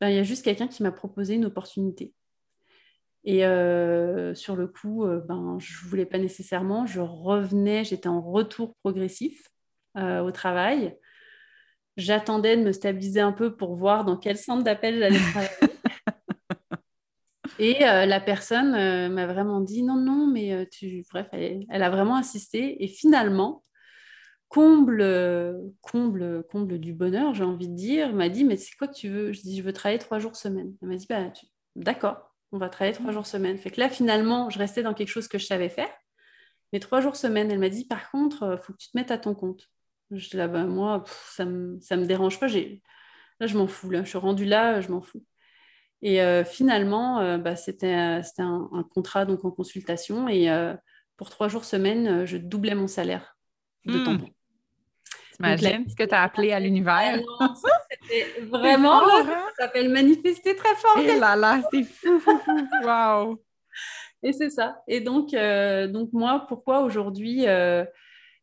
ben, il y a juste quelqu'un qui m'a proposé une opportunité. Et euh, sur le coup, ben, je ne voulais pas nécessairement. Je revenais, j'étais en retour progressif au travail. J'attendais de me stabiliser un peu pour voir dans quel centre d'appel j'allais [LAUGHS] travailler. Et la personne m'a vraiment dit non, non, mais tu. Bref, elle, a vraiment insisté. Et finalement, comble, comble, comble du bonheur, j'ai envie de dire, m'a dit mais c'est quoi que tu veux? Je dis je veux travailler trois jours semaine. Elle m'a dit bah, d'accord on va travailler trois jours semaine. Fait que là, finalement, je restais dans quelque chose que je savais faire. Mais trois jours semaine, elle m'a dit, par contre, il euh, faut que tu te mettes à ton compte. Je là, bah, moi, ça ne me, dérange pas. Là, je m'en fous. Là. Je suis rendue là, je m'en fous. Et euh, finalement, euh, bah, c'était un, contrat donc en consultation. Et pour trois jours semaine, je doublais mon salaire de temps. Hmm. T'imagines ce que tu as appelé à l'univers? C'était [LAUGHS] vraiment, hein? ça s'appelle manifester très fort. Et eh là là, c'est fou, fou, fou, wow! Et c'est ça. Et donc, euh, donc moi, pourquoi aujourd'hui euh,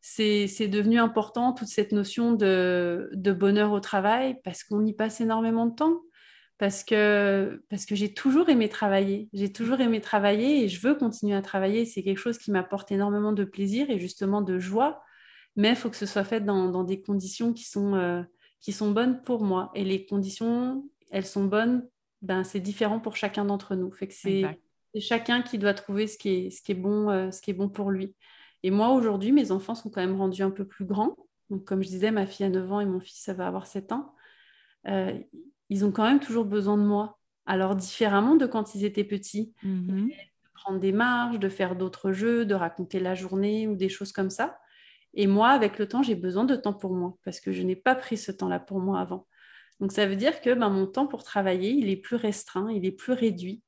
c'est devenu important toute cette notion de, de bonheur au travail Parce qu'on y passe énormément de temps. Parce que, parce que j'ai toujours aimé travailler. J'ai toujours aimé travailler et je veux continuer à travailler. C'est quelque chose qui m'apporte énormément de plaisir et justement de joie mais il faut que ce soit fait dans, des conditions qui sont, euh, qui sont bonnes pour moi. Et les conditions, elles sont bonnes, ben, c'est différent pour chacun d'entre nous. Fait que c'est chacun qui doit trouver ce qui est, ce qui est, bon, euh, ce qui est bon pour lui. Et moi, aujourd'hui, mes enfants sont quand même rendus un peu plus grands. Donc, comme je disais, ma fille a 9 ans et mon fils, ça va avoir 7 ans. Euh, ils ont quand même toujours besoin de moi. Alors, différemment de quand ils étaient petits. Mm-hmm. De prendre des marges, de faire d'autres jeux, de raconter la journée ou des choses comme ça. Et moi, avec le temps, j'ai besoin de temps pour moi parce que je n'ai pas pris ce temps-là pour moi avant. Donc ça veut dire que ben, mon temps pour travailler, il est plus restreint, il est plus réduit,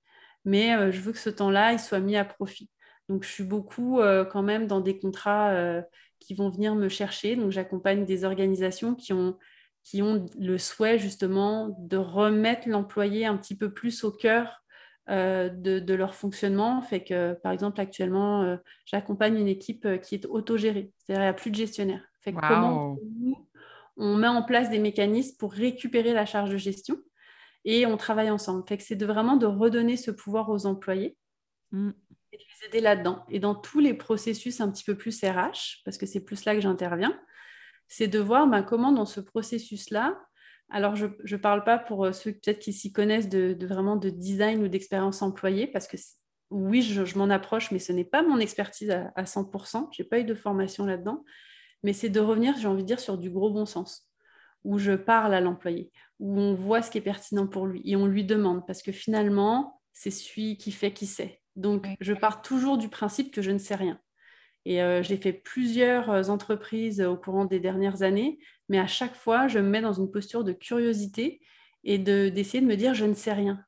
mais euh, je veux que ce temps-là, il soit mis à profit. Donc je suis beaucoup euh, quand même dans des contrats euh, qui vont venir me chercher. Donc j'accompagne des organisations qui ont, qui ont le souhait justement de remettre l'employé un petit peu plus au cœur euh, de, leur fonctionnement. Fait que, par exemple, actuellement, j'accompagne une équipe qui est autogérée, c'est-à-dire il n'y a plus de gestionnaire. Fait comment on met en place des mécanismes pour récupérer la charge de gestion et on travaille ensemble. Fait que c'est de vraiment de redonner ce pouvoir aux employés mm. Et de les aider là-dedans. Et dans tous les processus un petit peu plus RH, parce que c'est plus là que j'interviens, c'est de voir ben, comment dans ce processus-là, alors, je ne parle pas pour euh, ceux peut-être qui s'y connaissent de, vraiment de design ou d'expérience employée, parce que oui, je, m'en approche, mais ce n'est pas mon expertise à, 100%. Je n'ai pas eu de formation là-dedans. Mais c'est de revenir, j'ai envie de dire, sur du gros bon sens, où je parle à l'employé, où on voit ce qui est pertinent pour lui et on lui demande, parce que finalement, c'est celui qui fait qui sait. Donc, je pars toujours du principe que je ne sais rien. Et euh, j'ai fait plusieurs euh, entreprises au courant des dernières années, mais à chaque fois, je me mets dans une posture de curiosité et d'essayer de, me dire je ne sais rien.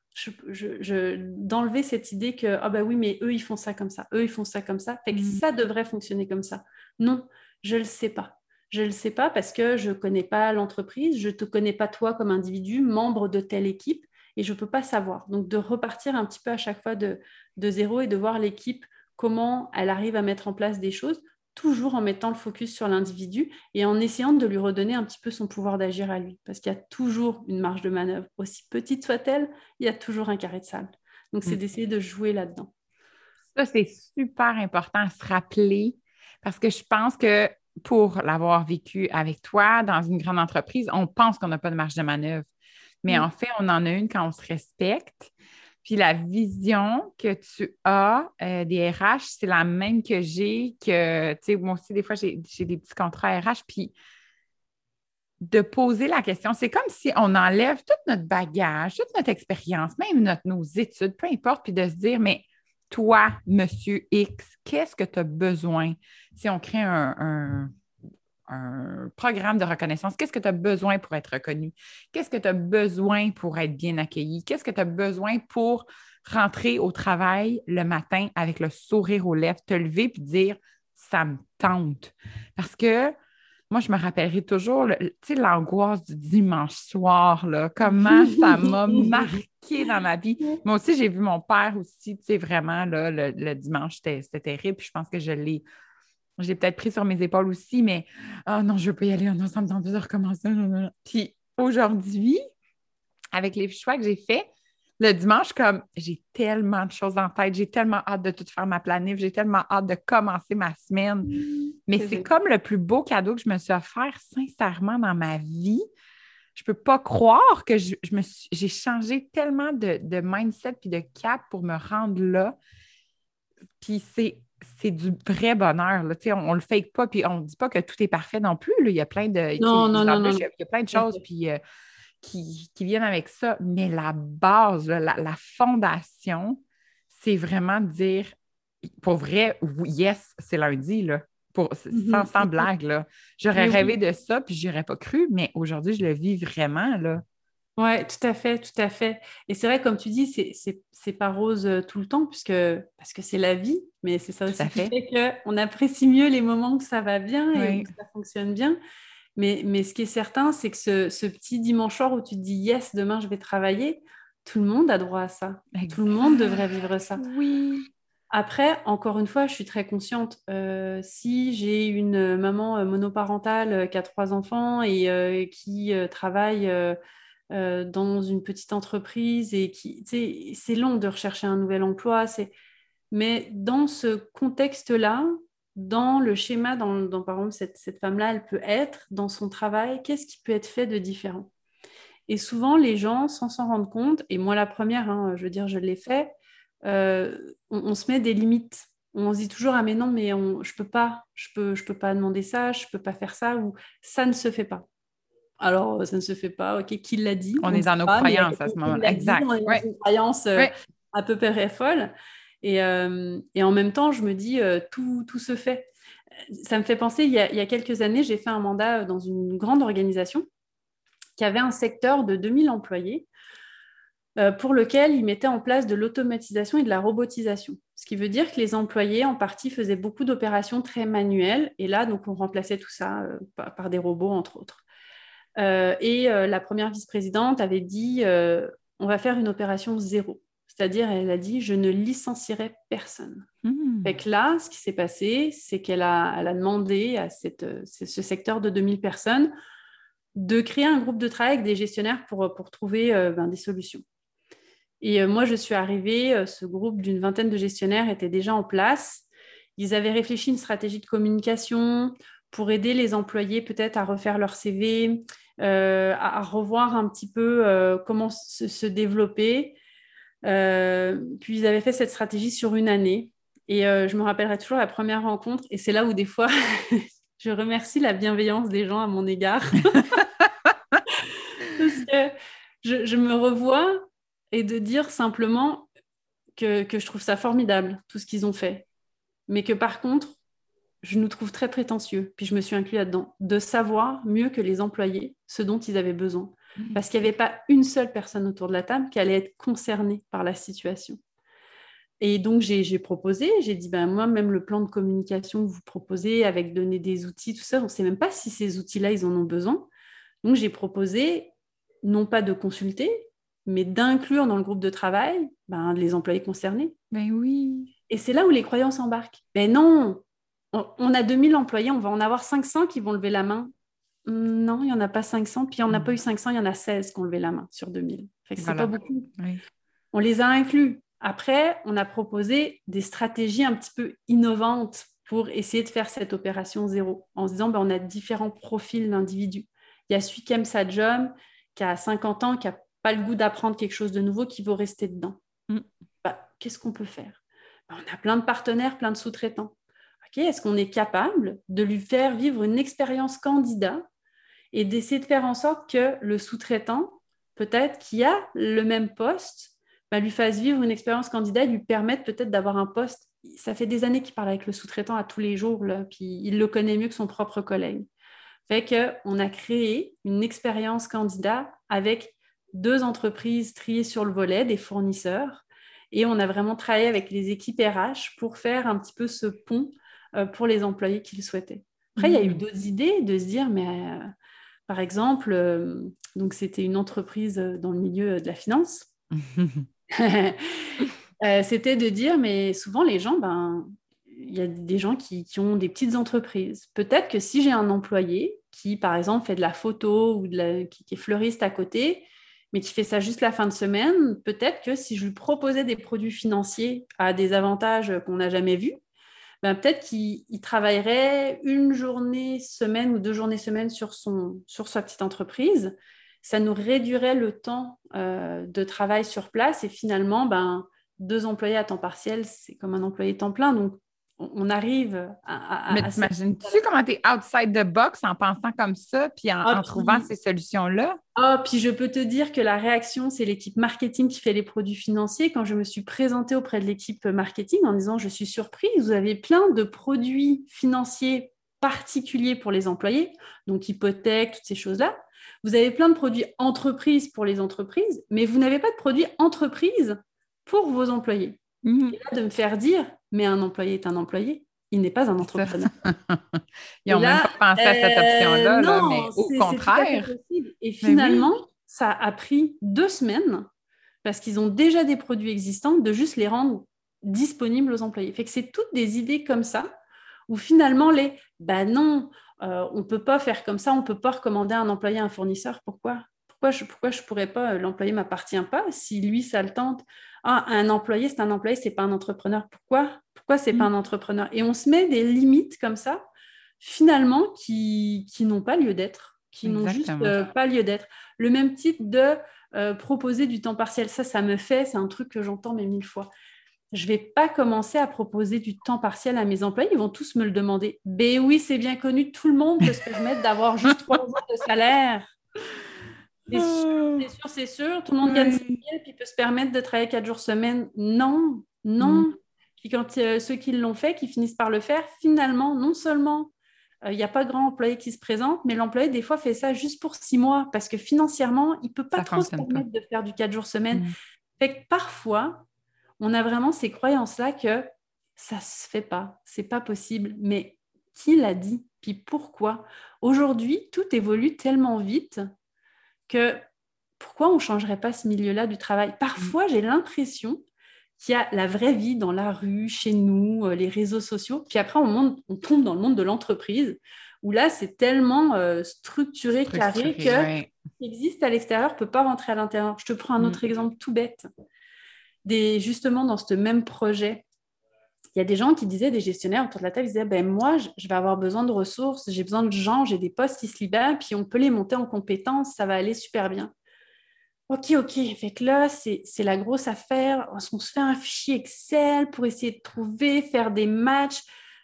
D'enlever cette idée que ah bah oui, mais eux ils font ça comme ça, eux ils font ça comme ça, fait que mmh. ça devrait fonctionner comme ça. Non, je ne le sais pas. Je ne le sais pas parce que je ne connais pas l'entreprise, je ne te connais pas toi comme individu, membre de telle équipe, et je ne peux pas savoir. Donc de repartir un petit peu à chaque fois de, de zéro et de voir l'équipe comment elle arrive à mettre en place des choses, toujours en mettant le focus sur l'individu et en essayant de lui redonner un petit peu son pouvoir d'agir à lui. Parce qu'il y a toujours une marge de manœuvre, aussi petite soit-elle, il y a toujours un carré de salle. Donc, c'est mm. d'essayer de jouer là-dedans. Ça, c'est super important à se rappeler parce que je pense que pour l'avoir vécu avec toi dans une grande entreprise, on pense qu'on n'a pas de marge de manœuvre. Mais mm. en fait, on en a une quand on se respecte. Puis la vision que tu as euh, des RH, c'est la même que j'ai, que, tu sais, moi aussi, des fois, j'ai des petits contrats RH, puis de poser la question, c'est comme si on enlève tout notre bagage, toute notre expérience, même notre, nos études, peu importe, puis de se dire, mais toi, monsieur X, qu'est-ce que tu as besoin? Si on crée un un programme de reconnaissance. Qu'est-ce que tu as besoin pour être reconnu? Qu'est-ce que tu as besoin pour être bien accueilli? Qu'est-ce que tu as besoin pour rentrer au travail le matin avec le sourire aux lèvres, te lever et dire ça me tente? Parce que moi, je me rappellerai toujours l'angoisse du dimanche soir, là, comment [LAUGHS] ça m'a marqué dans ma vie. Moi aussi, j'ai vu mon père aussi, tu sais, vraiment, là, le, le dimanche, c'était terrible. Puis je pense que je l'ai j'ai peut-être pris sur mes épaules aussi, mais oh non, je veux pas y aller, oh non, ça me tente de recommencer. Puis aujourd'hui, avec les choix que j'ai faits, le dimanche, comme j'ai tellement de choses en tête, j'ai tellement hâte de tout faire ma planif, j'ai tellement hâte de commencer ma semaine. Mais c'est comme le plus beau cadeau que je me suis offert sincèrement dans ma vie. Je peux pas croire que je, me j'ai changé tellement de, de mindset puis de cap pour me rendre là. Puis c'est c'est du vrai bonheur. Là. On, ne le fake pas, puis on ne dit pas que tout est parfait non plus. Il y a plein de. Non, non, non, Il, y a, plein de choses puis, euh, qui, viennent avec ça. Mais la base, la, fondation, c'est vraiment dire pour vrai, yes, c'est lundi, là. Pour, mm-hmm. sans, blague, J'aurais rêvé de ça, puis j'aurais pas cru, mais aujourd'hui, je le vis vraiment, là. Oui, tout à fait, tout à fait. Et c'est vrai, comme tu dis, c'est pas rose euh, tout le temps, puisque, parce que c'est la vie, mais c'est ça aussi qui fait, qu'on apprécie mieux les moments où ça va bien et où ça fonctionne bien. Mais, mais ce qui est certain, c'est que ce, petit dimanche soir où tu te dis yes, demain je vais travailler, tout le monde a droit à ça. Tout le monde devrait vivre ça. Oui. Après, encore une fois, je suis très consciente. Euh, si j'ai une maman monoparentale qui a trois enfants et euh, qui travaille euh, dans une petite entreprise et qui, c'est long de rechercher un nouvel emploi. Mais dans ce contexte-là, dans le schéma dans, par exemple cette, femme-là, elle peut être dans son travail, qu'est-ce qui peut être fait de différent? Et souvent, les gens, sans s'en rendre compte, et moi la première, hein, je veux dire, je l'ai fait, euh, on, se met des limites. On se dit toujours ah mais non mais on, je peux pas, je peux je peux pas demander ça, je peux pas faire ça ou ça ne se fait pas alors ça ne se fait pas. Ok, qui l'a dit On, est dans nos croyances à ce moment-là. Exact. on est dans une croyance euh, à peu près folle. Et, euh, et, en même temps, je me dis, euh, tout, tout, se fait. Ça me fait penser, il y a, il y a quelques années, j'ai fait un mandat dans une grande organisation qui avait un secteur de 2000 employés pour lequel ils mettaient en place de l'automatisation et de la robotisation. Ce qui veut dire que les employés, en partie, faisaient beaucoup d'opérations très manuelles. Et là, donc, on remplaçait tout ça par des robots, entre autres. Euh, et euh, la première vice-présidente avait dit euh, on va faire une opération zéro. C'est-à-dire, elle a dit je ne licencierai personne. Mmh. que là, ce qui s'est passé, c'est qu'elle a, elle a demandé à cette, ce secteur de 2000 personnes de créer un groupe de travail avec des gestionnaires pour, pour trouver ben, des solutions. Et moi, je suis arrivée, ce groupe d'une vingtaine de gestionnaires était déjà en place. Ils avaient réfléchi une stratégie de communication pour aider les employés peut-être à refaire leur CV, euh, à, revoir un petit peu euh, comment se, développer. Euh, puis ils avaient fait cette stratégie sur une année. Et je me rappellerai toujours la première rencontre. Et c'est là où des fois, [LAUGHS] je remercie la bienveillance des gens à mon égard. [LAUGHS] Je, me revois et de dire simplement que je trouve ça formidable, tout ce qu'ils ont fait. Mais que par contre, je nous trouve très prétentieux, puis je me suis inclus là-dedans, de savoir mieux que les employés ce dont ils avaient besoin. Mmh. Parce qu'il n'y avait pas une seule personne autour de la table qui allait être concernée par la situation. Et donc, j'ai proposé, j'ai dit, ben, moi, même le plan de communication que vous proposez avec donner des outils, tout ça, on ne sait même pas si ces outils-là, ils en ont besoin. Donc, j'ai proposé, non pas de consulter, mais d'inclure dans le groupe de travail ben, les employés concernés. Ben oui. Et c'est là où les croyances embarquent. Ben non, on, a 2000 employés, on va en avoir 500 qui vont lever la main. Non, il n'y en a pas 500. Puis il n'y en a pas eu 500, il y en a 16 qui ont levé la main sur 2000. Fait que c'est pas beaucoup. On les a inclus. Après, on a proposé des stratégies un petit peu innovantes pour essayer de faire cette opération zéro, en se disant ben, on a différents profils d'individus. Il y a celui qui aime sa job, qui a 50 ans, qui n'a pas le goût d'apprendre quelque chose de nouveau, qui veut rester dedans. Mm. Bah, qu'est-ce qu'on peut faire? Ben, On a plein de partenaires, plein de sous-traitants. Est-ce qu'on est capable de lui faire vivre une expérience candidat et d'essayer de faire en sorte que le sous-traitant, peut-être qui a le même poste, bah, lui fasse vivre une expérience candidat et lui permette peut-être d'avoir un poste? Ça fait des années qu'il parle avec le sous-traitant à tous les jours, puis il le connaît mieux que son propre collègue. Fait qu'on a créé une expérience candidat avec deux entreprises triées sur le volet, des fournisseurs, et on a vraiment travaillé avec les équipes RH pour faire un petit peu ce pont pour les employés qu'ils souhaitaient. Après, il y a eu mmh. d'autres idées de se dire, mais euh, par exemple, euh, donc c'était une entreprise dans le milieu de la finance. [LAUGHS] [LAUGHS] c'était de dire, mais souvent les gens, ben, il y a des gens qui, ont des petites entreprises. Peut-être que si j'ai un employé qui, par exemple, fait de la photo ou qui, est fleuriste à côté, mais qui fait ça juste la fin de semaine, peut-être que si je lui proposais des produits financiers à des avantages qu'on n'a jamais vus, ben peut-être qu'il travaillerait une journée semaine ou deux journées semaine sur, sa petite entreprise. Ça nous réduirait le temps euh, de travail sur place et finalement, ben, deux employés à temps partiel, c'est comme un employé temps plein. On arrive à. Mais t'imagines-tu comment tu es outside the box en pensant comme ça, puis en, ah, trouvant ces solutions-là? Ah, puis je peux te dire que la réaction, c'est l'équipe marketing qui fait les produits financiers. Quand je me suis présentée auprès de l'équipe marketing en disant Je suis surprise, vous avez plein de produits financiers particuliers pour les employés, donc hypothèques, toutes ces choses-là. Vous avez plein de produits entreprises pour les entreprises, mais vous n'avez pas de produits entreprises pour vos employés. Et là, de me faire dire, mais un employé est un employé, il n'est pas un entrepreneur. [LAUGHS] Ils n'ont même pas pensé à cette euh, option-là, mais au contraire. Et finalement, ça a pris deux semaines parce qu'ils ont déjà des produits existants, de juste les rendre disponibles aux employés. Fait que c'est toutes des idées comme ça, où finalement les bah non, euh, on ne peut pas faire comme ça, on ne peut pas recommander à un employé un fournisseur. Pourquoi? Pourquoi je ne pourquoi je pourrais pas, euh, l'employé ne m'appartient pas, si lui, ça le tente? Ah, un employé, c'est un employé, ce n'est pas un entrepreneur. Pourquoi? Pourquoi ce n'est pas mm. un entrepreneur? Et on se met des limites comme ça, finalement, qui, qui n'ont pas lieu d'être, qui n'ont juste euh, pas lieu d'être. Le même type de euh, proposer du temps partiel, ça, ça me fait, c'est un truc que j'entends mais mille fois. Je ne vais pas commencer à proposer du temps partiel à mes employés, ils vont tous me le demander. Ben oui, c'est bien connu, tout le monde peut se permettre d'avoir juste trois [LAUGHS] jours de salaire. C'est sûr, c'est sûr, Tout le monde gagne 6 000 puis peut se permettre de travailler 4 jours semaine. Non, non. Mm. Puis quand euh, ceux qui l'ont fait, qui finissent par le faire, finalement, non seulement il euh, n'y a pas grand employé qui se présente, mais l'employé, des fois, fait ça juste pour 6 mois parce que financièrement, il ne peut pas trop se permettre de faire du 4 jours semaine. Mm. Fait que parfois, on a vraiment ces croyances-là que ça ne se fait pas, c'est pas possible. Mais qui l'a dit? Puis pourquoi? Aujourd'hui, tout évolue tellement vite que pourquoi on ne changerait pas ce milieu-là du travail? Parfois, j'ai l'impression qu'il y a la vraie vie dans la rue, chez nous, euh, les réseaux sociaux, puis après, on, on tombe dans le monde de l'entreprise, où là, c'est tellement euh, structuré, carré, que ce qui existe à l'extérieur ne peut pas rentrer à l'intérieur. Je te prends un autre mm. exemple tout bête. Des, justement, dans ce même projet, il y a des gens qui disaient, des gestionnaires autour de la table, ils disaient, ben moi, je vais avoir besoin de ressources, j'ai besoin de gens, j'ai des postes qui se libèrent, puis on peut les monter en compétences, ça va aller super bien. Ok, ok, fait que là, c'est la grosse affaire. On se fait un fichier Excel pour essayer de trouver, faire des matchs.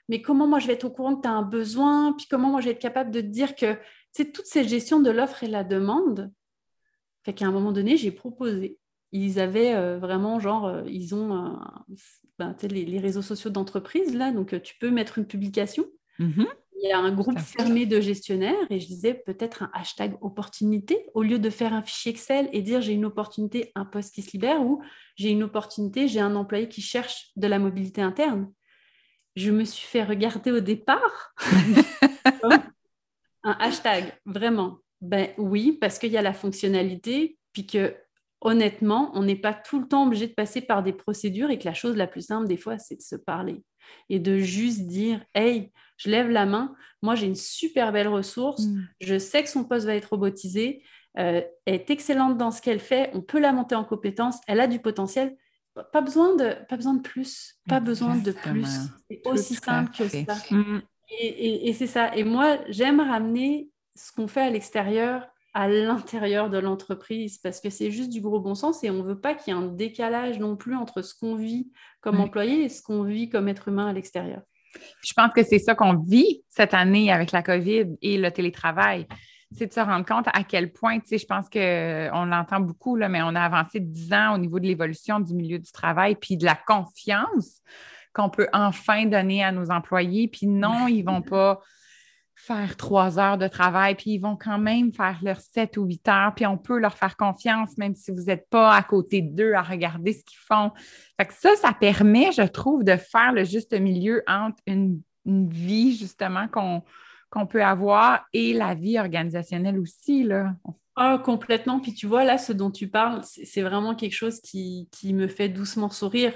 Mais comment moi je vais être au courant que tu as un besoin? Puis comment moi je vais être capable de te dire que c'est toute cette gestion de l'offre et la demande. Fait qu'à un moment donné, j'ai proposé ils avaient euh, vraiment genre, euh, ils ont ben, les, réseaux sociaux d'entreprise, là, donc euh, tu peux mettre une publication. Mm-hmm. Il y a un groupe fermé de gestionnaires et je disais peut-être un hashtag opportunité au lieu de faire un fichier Excel et dire j'ai une opportunité, un poste qui se libère ou j'ai une opportunité, j'ai un employé qui cherche de la mobilité interne. Je me suis fait regarder au départ [LAUGHS] un hashtag, vraiment. Ben oui, parce qu'il y a la fonctionnalité, puis que honnêtement, on n'est pas tout le temps obligé de passer par des procédures et que la chose la plus simple des fois, c'est de se parler et de juste dire Hey, je lève la main, moi j'ai une super belle ressource, mm. je sais que son poste va être robotisé, euh, elle est excellente dans ce qu'elle fait, on peut la monter en compétence, elle a du potentiel. Pas besoin de, pas besoin de plus, pas besoin de plus. C'est aussi simple que ça. Mm. et c'est ça. Et moi, j'aime ramener ce qu'on fait à l'extérieur à l'intérieur de l'entreprise parce que c'est juste du gros bon sens et on ne veut pas qu'il y ait un décalage non plus entre ce qu'on vit comme employé et ce qu'on vit comme être humain à l'extérieur. Je pense que c'est ça qu'on vit cette année avec la COVID et le télétravail. C'est de se rendre compte à quel point, tu sais, je pense qu'on l'entend beaucoup, là, mais on a avancé de 10 ans au niveau de l'évolution du milieu du travail puis de la confiance qu'on peut enfin donner à nos employés. Puis non, ils ne vont pas faire trois heures de travail, puis ils vont quand même faire leurs sept ou huit heures, puis on peut leur faire confiance, même si vous n'êtes pas à côté d'eux à regarder ce qu'ils font. Fait que ça, ça permet, je trouve, de faire le juste milieu entre une, vie, justement, qu'on peut avoir et la vie organisationnelle aussi, là. Ah, complètement. Puis tu vois, là, ce dont tu parles, c'est vraiment quelque chose qui, qui me fait doucement sourire.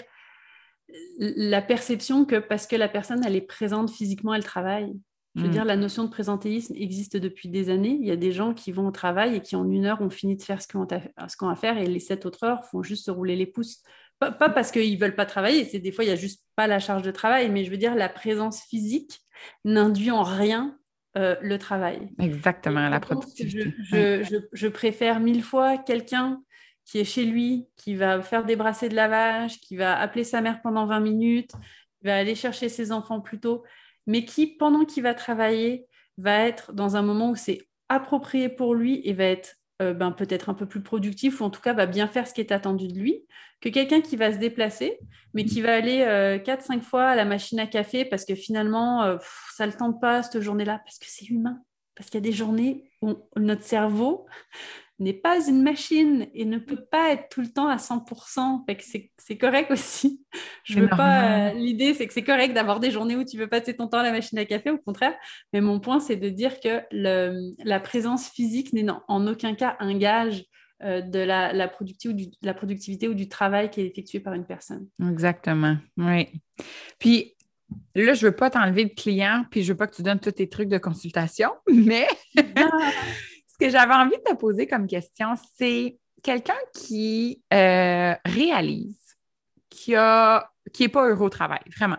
la perception que parce que la personne, elle est présente physiquement, elle travaille. Je veux mm. dire, la notion de présentéisme existe depuis des années. Il y a des gens qui vont au travail et qui, en une heure, ont fini de faire ce qu'on a, à faire et les sept autres heures font juste se rouler les pouces. Pas, parce qu'ils ne veulent pas travailler, c'est des fois, il n'y a juste pas la charge de travail, mais je veux dire, la présence physique n'induit en rien euh, le travail. Exactement, la productivité. Je, préfère mille fois quelqu'un qui est chez lui, qui va faire des brassées de lavage, qui va appeler sa mère pendant 20 minutes, qui va aller chercher ses enfants plus tôt, mais qui, pendant qu'il va travailler, va être dans un moment où c'est approprié pour lui et va être euh, ben, peut-être un peu plus productif ou en tout cas va bien faire ce qui est attendu de lui, que quelqu'un qui va se déplacer, mais qui va aller euh, 4-5 fois à la machine à café parce que finalement, euh, ça ne le tente pas cette journée-là, parce que c'est humain. Parce qu'il y a des journées où notre cerveau n'est pas une machine et ne peut pas être tout le temps à 100%. c'est correct aussi. [LAUGHS] Je veux pas. Euh, l'idée, c'est que c'est correct d'avoir des journées où tu veux passer ton temps à la machine à café, au contraire. Mais mon point, c'est de dire que la présence physique n'est en aucun cas un gage euh, de la, la, productivité, la productivité ou du travail qui est effectué par une personne. Exactement. Oui. Puis là, je veux pas t'enlever de client, puis je veux pas que tu donnes tous tes trucs de consultation, [LAUGHS] mais. Ce que j'avais envie de te poser comme question, c'est quelqu'un qui euh, réalise qui a qui n'est pas heureux au travail, vraiment.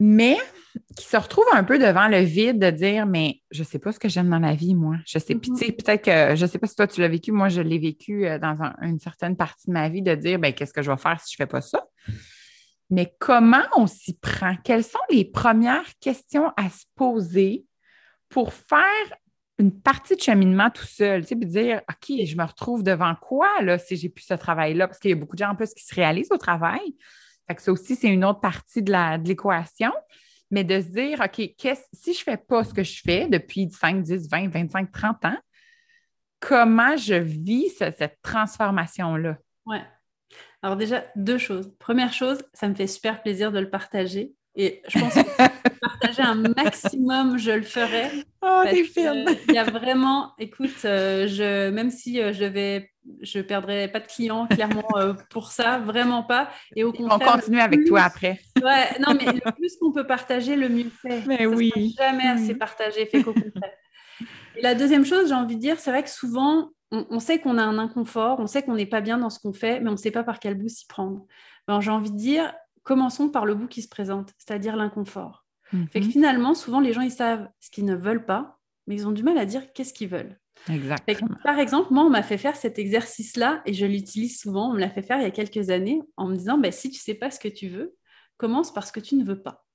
Mais qui se retrouve un peu devant le vide de dire Mais je ne sais pas ce que j'aime dans la vie, moi. Je sais, mm-hmm. peut-être que je ne sais pas si toi tu l'as vécu, moi je l'ai vécu euh, dans une certaine partie de ma vie de dire ben, qu'est-ce que je vais faire si je ne fais pas ça? Mais comment on s'y prend? Quelles sont les premières questions à se poser pour faire une partie de cheminement tout seul, tu sais, puis dire, OK, je me retrouve devant quoi, là, si j'ai plus ce travail-là? Parce qu'il y a beaucoup de gens en plus qui se réalisent au travail. Fait que ça aussi, c'est une autre partie de l'équation. Mais de se dire, OK, si je ne fais pas ce que je fais depuis 5, 10, 20, 25, 30 ans, comment je vis cette transformation-là? Oui. Alors déjà, deux choses. Première chose, ça me fait super plaisir de le partager. Et je pense que partager un maximum, je le ferai. [LAUGHS] Oh, Il y a vraiment, écoute, euh, je, même si euh, je vais, je perdrai pas de clients clairement euh, pour ça, vraiment pas. Et au contraire, on continue avec toi après. Ouais, non, mais le plus qu'on peut partager, le mieux c'est. [LAUGHS] Mais oui. Jamais assez partagé, fait qu'au contraire. Et la deuxième chose, j'ai envie de dire, c'est vrai que souvent, on, sait qu'on a un inconfort, on sait qu'on n'est pas bien dans ce qu'on fait, mais on ne sait pas par quel bout s'y prendre. J'ai envie de dire, commençons par le bout qui se présente, c'est-à-dire l'inconfort. Fait que mhm. finalement, souvent, les gens, ils savent ce qu'ils ne veulent pas, mais ils ont du mal à dire qu'est-ce qu'ils veulent. Exactement. par exemple, moi, on m'a fait faire cet exercice-là et je l'utilise souvent. On me l'a fait faire il y a quelques années en me disant bah, si tu ne sais pas ce que tu veux, commence par ce que tu ne veux pas.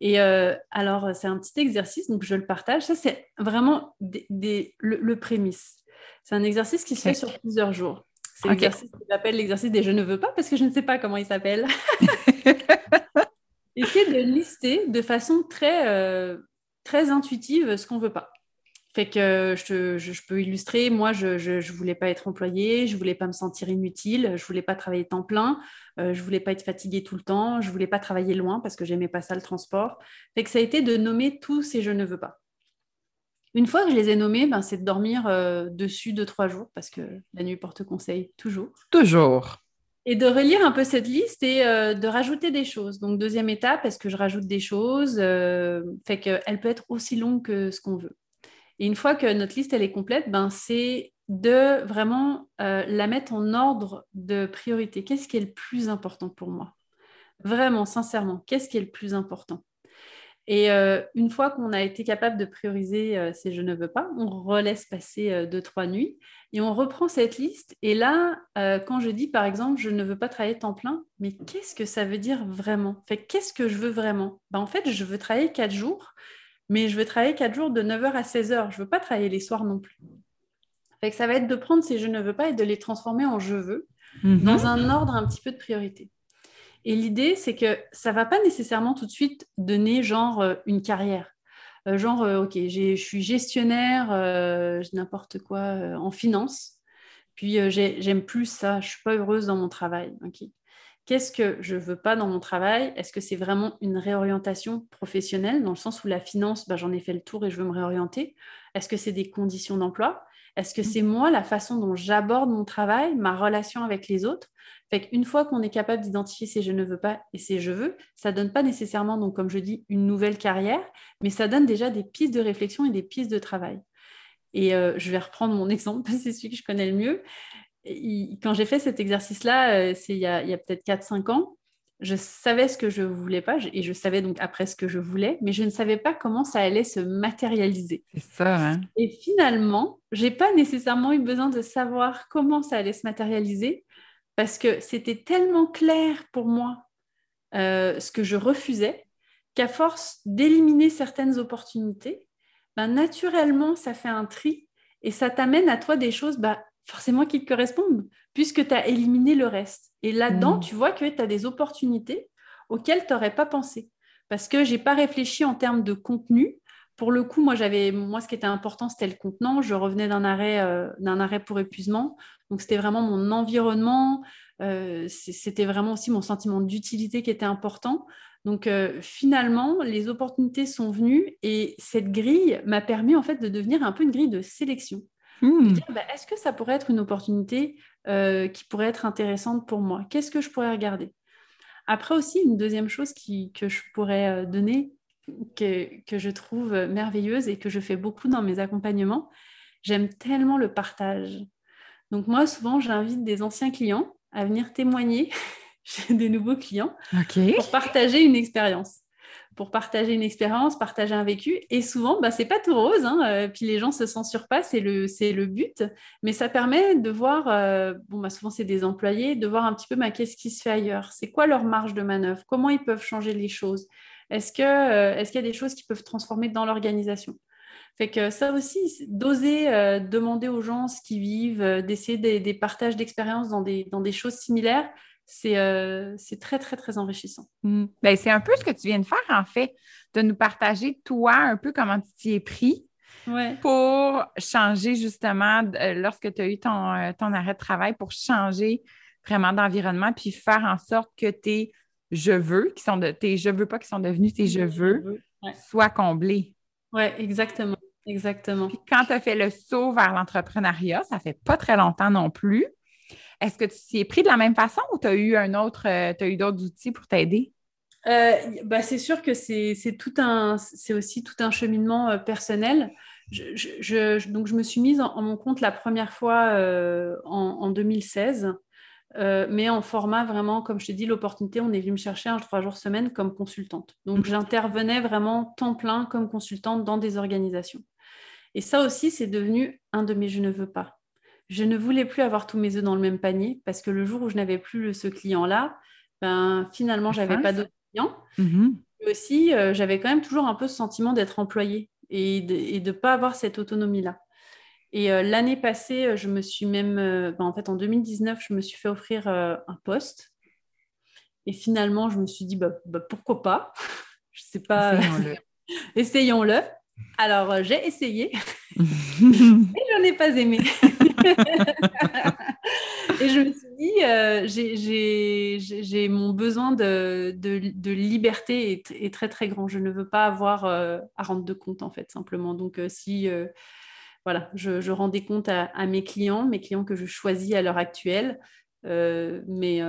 Et euh, alors, c'est un petit exercice, donc je le partage. Ça, c'est vraiment le, prémisse. C'est un exercice qui se fait sur plusieurs jours. C'est l'exercice que j'appelle l'exercice des je ne veux pas parce que je ne sais pas comment il s'appelle. [LAUGHS] Essayer de lister de façon très, euh, très intuitive ce qu'on ne veut pas. Fait que je, je, peux illustrer, moi, je ne voulais pas être employée, je ne voulais pas me sentir inutile, je ne voulais pas travailler temps plein, euh, je ne voulais pas être fatiguée tout le temps, je ne voulais pas travailler loin parce que j'aimais pas ça le transport. Fait que ça a été de nommer tous ces je ne veux pas. Une fois que je les ai nommés, ben, c'est de dormir euh, dessus deux, trois jours, parce que la nuit porte conseil, toujours. Toujours. Et de relire un peu cette liste et euh, de rajouter des choses. Donc, deuxième étape, est-ce que je rajoute des choses euh, Fait qu'elle peut être aussi longue que ce qu'on veut. Et une fois que notre liste, elle est complète, ben, c'est de vraiment la mettre en ordre de priorité. Qu'est-ce qui est le plus important pour moi? Vraiment, sincèrement, qu'est-ce qui est le plus important? Et euh, une fois qu'on a été capable de prioriser euh, ces je ne veux pas, on relaisse passer euh, deux, trois nuits et on reprend cette liste. Et là, quand je dis par exemple je ne veux pas travailler temps plein, mais qu'est-ce que ça veut dire vraiment? Fait, Qu'est-ce que je veux vraiment? Ben, En fait, je veux travailler quatre jours, mais je veux travailler quatre jours de 9h à 16h. Je ne veux pas travailler les soirs non plus. Fait que ça va être de prendre ces je ne veux pas et de les transformer en je veux mm-hmm. dans un ordre un petit peu de priorité. Et l'idée, c'est que ça va pas nécessairement tout de suite donner genre euh, une carrière. Euh, genre, euh, ok, je suis gestionnaire, n'importe quoi, en finance. Puis j'aime plus ça, je suis pas heureuse dans mon travail. Qu'est-ce que je veux pas dans mon travail? Est-ce que c'est vraiment une réorientation professionnelle, dans le sens où la finance, bah, j'en ai fait le tour et je veux me réorienter? Est-ce que c'est des conditions d'emploi? Est-ce que c'est moi, la façon dont j'aborde mon travail, ma relation avec les autres? Fait qu'une fois qu'on est capable d'identifier ces je ne veux pas et ces je veux, ça donne pas nécessairement, donc comme je dis, une nouvelle carrière, mais ça donne déjà des pistes de réflexion et des pistes de travail. Et euh, je vais reprendre mon [LAUGHS] exemple, c'est celui que je connais le mieux. quand j'ai fait cet exercice-là, euh, c'est il y a, a peut-être 4-5 ans, je savais ce que je voulais pas et je savais donc après ce que je voulais, mais je ne savais pas comment ça allait se matérialiser. C'est ça. Hein? Et finalement, j'ai pas nécessairement eu besoin de savoir comment ça allait se matérialiser parce que c'était tellement clair pour moi euh, ce que je refusais qu'à force d'éliminer certaines opportunités, ben, naturellement, ça fait un tri et ça t'amène à toi des choses bah, forcément qui te correspondent puisque tu as éliminé le reste. Et là-dedans, mm. tu vois que tu as des opportunités auxquelles tu n'aurais pas pensé. Parce que je n'ai pas réfléchi en termes de contenu. Pour le coup, moi, j'avais, moi, ce qui était important, c'était le contenant. Je revenais d'un arrêt, euh, d'un arrêt pour épuisement. Donc, c'était vraiment mon environnement. Euh, c'était vraiment aussi mon sentiment d'utilité qui était important. Donc, euh, finalement, les opportunités sont venues et cette grille m'a permis, en fait, de devenir un peu une grille de sélection. Hmm. Bah, est-ce que ça pourrait être une opportunité qui pourrait être intéressante pour moi? Qu'est-ce que je pourrais regarder? Après aussi, une deuxième chose que je pourrais donner, que, que, je trouve merveilleuse et que je fais beaucoup dans mes accompagnements, j'aime tellement le partage. Donc moi, souvent, j'invite des anciens clients à venir témoigner [LAUGHS] chez des nouveaux clients pour partager une expérience. Pour partager une expérience, partager un vécu. Et souvent, bah, c'est pas tout rose, hein, euh, puis les gens se censurent pas, c'est le, c'est le but. Mais ça permet de voir, euh, bon, bah, souvent c'est des employés, de voir un petit peu bah, qu'est-ce qui se fait ailleurs, c'est quoi leur marge de manœuvre, comment ils peuvent changer les choses, est-ce, que, euh, est-ce qu'il y a des choses qui peuvent transformer dans l'organisation? Fait que ça aussi, d'oser demander aux gens ce qu'ils vivent, d'essayer des, des partages d'expériences dans des, dans des choses similaires, euh, c'est très, très, très enrichissant. Mm. Ben, c'est un peu ce que tu viens de faire, en fait, de nous partager, toi, un peu comment tu t'y es pris pour changer, justement, euh, lorsque tu as eu ton, euh, ton, arrêt de travail, pour changer vraiment d'environnement, puis faire en sorte que tes je veux, qui sont de, tes je veux pas qui sont devenus tes je veux, soient comblés. Oui, exactement. Exactement. Puis quand tu as fait le saut vers l'entrepreneuriat, ça fait pas très longtemps non plus. Est-ce que tu t'y es pris de la même façon ou tu as eu un autre, euh, tu as eu d'autres outils pour t'aider? Euh, bah c'est sûr que c'est tout un, c'est aussi tout un cheminement euh, personnel. Je, donc je me suis mise en, mon compte la première fois en, 2016, mais en format vraiment, comme je t'ai dit, l'opportunité, on est venu me chercher un trois jours semaine comme consultante. Donc mhm. j'intervenais vraiment temps plein comme consultante dans des organisations. Et ça aussi, c'est devenu un de mes je ne veux pas je ne voulais plus avoir tous mes œufs dans le même panier parce que le jour où je n'avais plus ce client-là, ben, finalement, je n'avais pas d'autres clients. Mm-hmm. aussi, euh, j'avais quand même toujours un peu ce sentiment d'être employée et de ne pas avoir cette autonomie-là. Et euh, l'année passée, euh, je me suis même, ben, en fait, en 2019, je me suis fait offrir un poste. Et finalement, je me suis dit, bah, bah pourquoi pas? [LAUGHS] Je ne sais pas. Essayons-le. [LAUGHS] Alors, j'ai essayé [LAUGHS] et je n'ai pas aimé. et je me suis dit, euh, j'ai mon besoin de, de, liberté est, est, très très grand. Je ne veux pas avoir euh, à rendre de compte en fait, simplement. Donc euh, si voilà, je, je, rends des comptes à, à, mes clients, mes clients que je choisis à l'heure actuelle, mais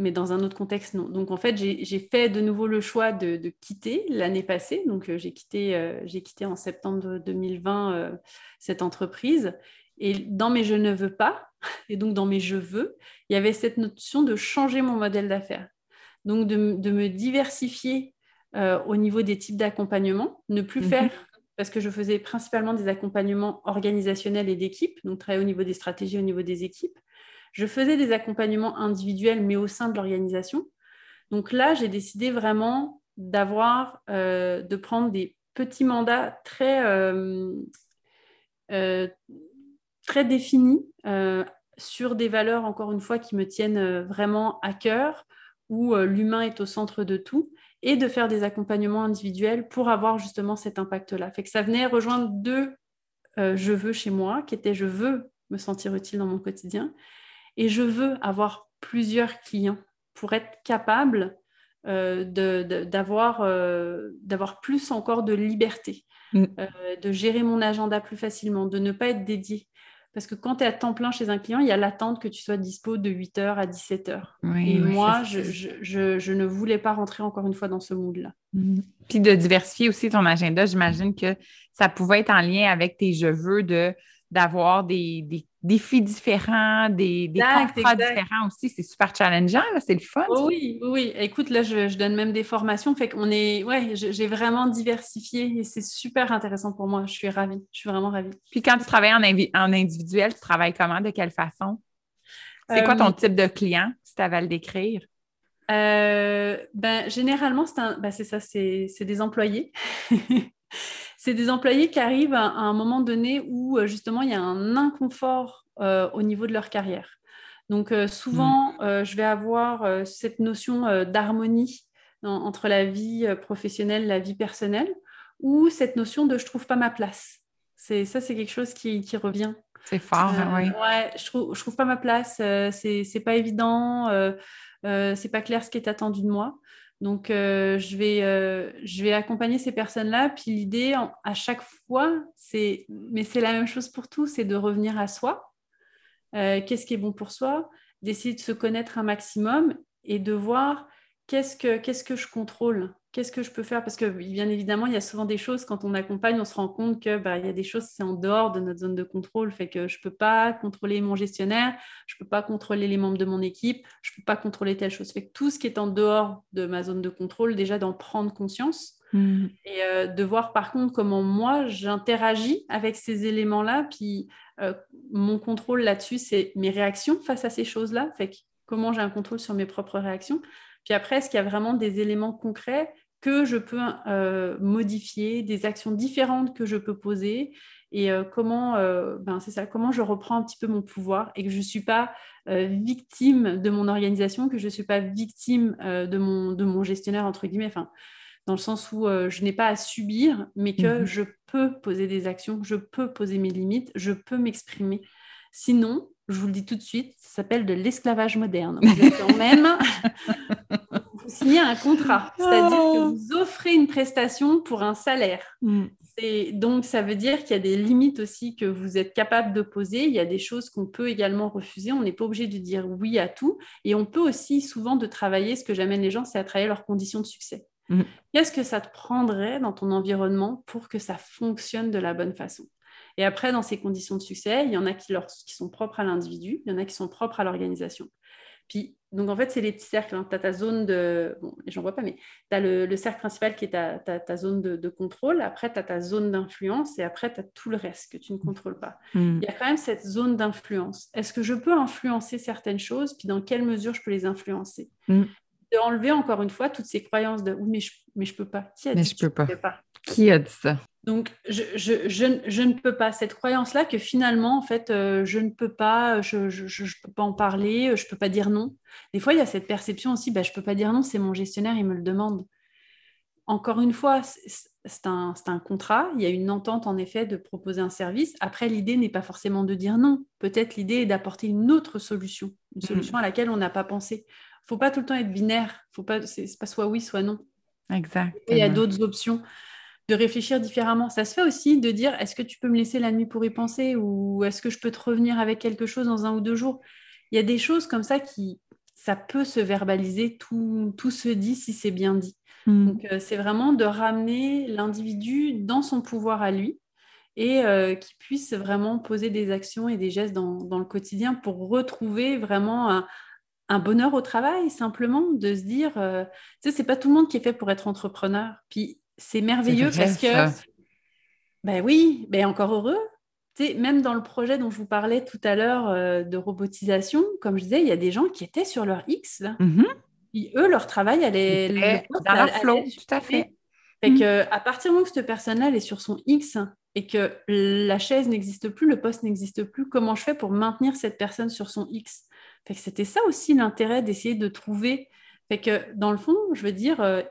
mais dans un autre contexte, non. Donc, en fait, j'ai fait de nouveau le choix de, de quitter l'année passée. Donc, j'ai quitté, j'ai quitté en septembre 2020 cette entreprise. Et dans mes je ne veux pas, et donc dans mes je veux, il y avait cette notion de changer mon modèle d'affaires. Donc de, me diversifier euh, au niveau des types d'accompagnement, ne plus mhm. faire, parce que je faisais principalement des accompagnements organisationnels et d'équipe, donc travailler au niveau des stratégies, au niveau des équipes. Je faisais des accompagnements individuels, mais au sein de l'organisation. Donc là, j'ai décidé vraiment d'avoir, euh, de prendre des petits mandats très, euh, très définie euh, sur des valeurs, encore une fois, qui me tiennent euh, vraiment à cœur, où euh, l'humain est au centre de tout, et de faire des accompagnements individuels pour avoir justement cet impact-là. Fait que ça venait rejoindre deux je veux chez moi, qui étaient je veux me sentir utile dans mon quotidien, et je veux avoir plusieurs clients pour être capable d'avoir plus encore de liberté, mm. de gérer mon agenda plus facilement, de ne pas être dédié. Parce que quand tu es à temps plein chez un client, il y a l'attente que tu sois dispo de 8h à 17h. et moi, je, ne voulais pas rentrer encore une fois dans ce mood-là. Mhm. Puis de diversifier aussi ton agenda, j'imagine que ça pouvait être en lien avec tes je veux de d'avoir des, défis différents, des, des contrats différents aussi. C'est super challengeant, c'est le fun. oui, oui, Écoute, là, je, donne même des formations. Fait qu'on est, ouais, j'ai vraiment diversifié et c'est super intéressant pour moi. Je suis ravie. Je suis vraiment ravie. Puis quand tu travailles en, en individuel, tu travailles comment, de quelle façon? C'est quoi ton euh, type de client, si tu avais à le décrire? Euh, ben, généralement, c'est ben, ça, c'est des employés. [LAUGHS] c'est des employés qui arrivent à, un moment donné où euh, justement il y a un inconfort euh, au niveau de leur carrière. Donc euh, souvent, mm. je vais avoir cette notion d'harmonie entre la vie professionnelle, la vie personnelle, ou cette notion de je trouve pas ma place. C'est ça, c'est quelque chose qui, revient. C'est fort, oui. Ouais, je trouve, je trouve pas ma place. c'est pas évident. c'est pas clair ce qui est attendu de moi. Donc, euh, je, vais, euh, je vais accompagner ces personnes-là. Puis l'idée, à chaque fois, c'est, mais c'est la même chose pour tout, c'est de revenir à soi. Euh, qu'est-ce qui est bon pour soi? D'essayer de se connaître un maximum et de voir qu'est-ce que, qu'est-ce que je contrôle? Qu'est-ce que je peux faire? Parce que bien évidemment, il y a souvent des choses, quand on accompagne, on se rend compte que bah, il y a des choses, c'est en dehors de notre zone de contrôle, fait que je ne peux pas contrôler mon gestionnaire, je ne peux pas contrôler les membres de mon équipe, je ne peux pas contrôler telle chose. Fait que tout ce qui est en dehors de ma zone de contrôle, déjà d'en prendre conscience mmh. et euh, de voir par contre comment moi j'interagis avec ces éléments-là. Puis euh, mon contrôle là-dessus, c'est mes réactions face à ces choses-là. Fait que comment j'ai un contrôle sur mes propres réactions. Puis après, est-ce qu'il y a vraiment des éléments concrets que je peux euh, modifier, des actions différentes que je peux poser et euh, comment, euh, ben c'est ça, comment je reprends un petit peu mon pouvoir et que je ne suis pas victime de mon organisation, que je ne suis pas victime de, mon, de mon gestionnaire, entre guillemets, enfin, dans le sens où je n'ai pas à subir, mais que mmh je peux poser des actions, je peux poser mes limites, je peux m'exprimer. Sinon, je vous le dis tout de suite, ça s'appelle de l'esclavage moderne. Quand même [LAUGHS] vous signez un contrat, c'est-à-dire que oh. vous offrez une prestation pour un salaire. Mm. Donc, ça veut dire qu'il y a des limites aussi que vous êtes capable de poser. Il y a des choses qu'on peut également refuser. On n'est pas obligé de dire oui à tout. Et on peut aussi souvent de travailler, ce que j'amène les gens, c'est à travailler leurs conditions de succès. Mm. Qu'est-ce que ça te prendrait dans ton environnement pour que ça fonctionne de la bonne façon? Et après, dans ces conditions de succès, il y en a qui, qui sont propres à l'individu, il y en a qui sont propres à l'organisation. Puis, donc en fait, c'est les petits cercles. Hein. Tu as ta zone de. Bon, j'en vois pas, mais tu as le, cercle principal qui est ta, ta, zone de, contrôle. Après, tu as ta zone d'influence et après, tu as tout le reste que tu ne contrôles pas. Hmm. Il y a quand même cette zone d'influence. Est-ce que je peux influencer certaines choses? Puis dans quelle mesure je peux les influencer? Hmm. De enlever encore une fois toutes ces croyances de oui, mais je, mais je peux pas. Qui a dit mais je peux pas. pas? Qui a dit ça? Donc, je, je, ne peux pas. Cette croyance-là que finalement, en fait, euh, je ne peux pas, je ne peux pas en parler, je ne peux pas dire non. Des fois, il y a cette perception aussi, bah, je ne peux pas dire non, c'est mon gestionnaire, il me le demande. Encore une fois, c'est un, un, contrat, il y a une entente en effet de proposer un service. Après, l'idée n'est pas forcément de dire non. Peut-être l'idée est d'apporter une autre solution, une solution mm. à laquelle on n'a pas pensé. Il ne faut pas tout le temps être binaire. Faut pas, c'est pas soit oui, soit non. Exact. Il y a d'autres options de réfléchir différemment. Ça se fait aussi de dire est-ce que tu peux me laisser la nuit pour y penser ou est-ce que je peux te revenir avec quelque chose dans un ou deux jours? Il y a des choses comme ça qui, ça peut se verbaliser, tout, tout se dit si c'est bien dit. Hmm. Donc, euh, c'est vraiment de ramener l'individu dans son pouvoir à lui et euh, qu'il puisse vraiment poser des actions et des gestes dans, le quotidien pour retrouver vraiment un, bonheur au travail, simplement de se dire, euh, tu sais, c'est pas tout le monde qui est fait pour être entrepreneur. Puis c'est merveilleux parce que, ben oui, ben encore heureux. sais, même dans le projet dont je vous parlais tout à l'heure euh, de robotisation, comme je disais, il y a des gens qui étaient sur leur X. Là. Mm-hmm. eux, leur travail allait dans leur flow, tout à fait. Fait que, à partir du moment où cette personne-là est sur son X et que la chaise n'existe plus, le poste n'existe plus, comment je fais pour maintenir cette personne sur son X? Fait que c'était ça aussi l'intérêt d'essayer de trouver. Fait que dans le fond, je veux dire, euh,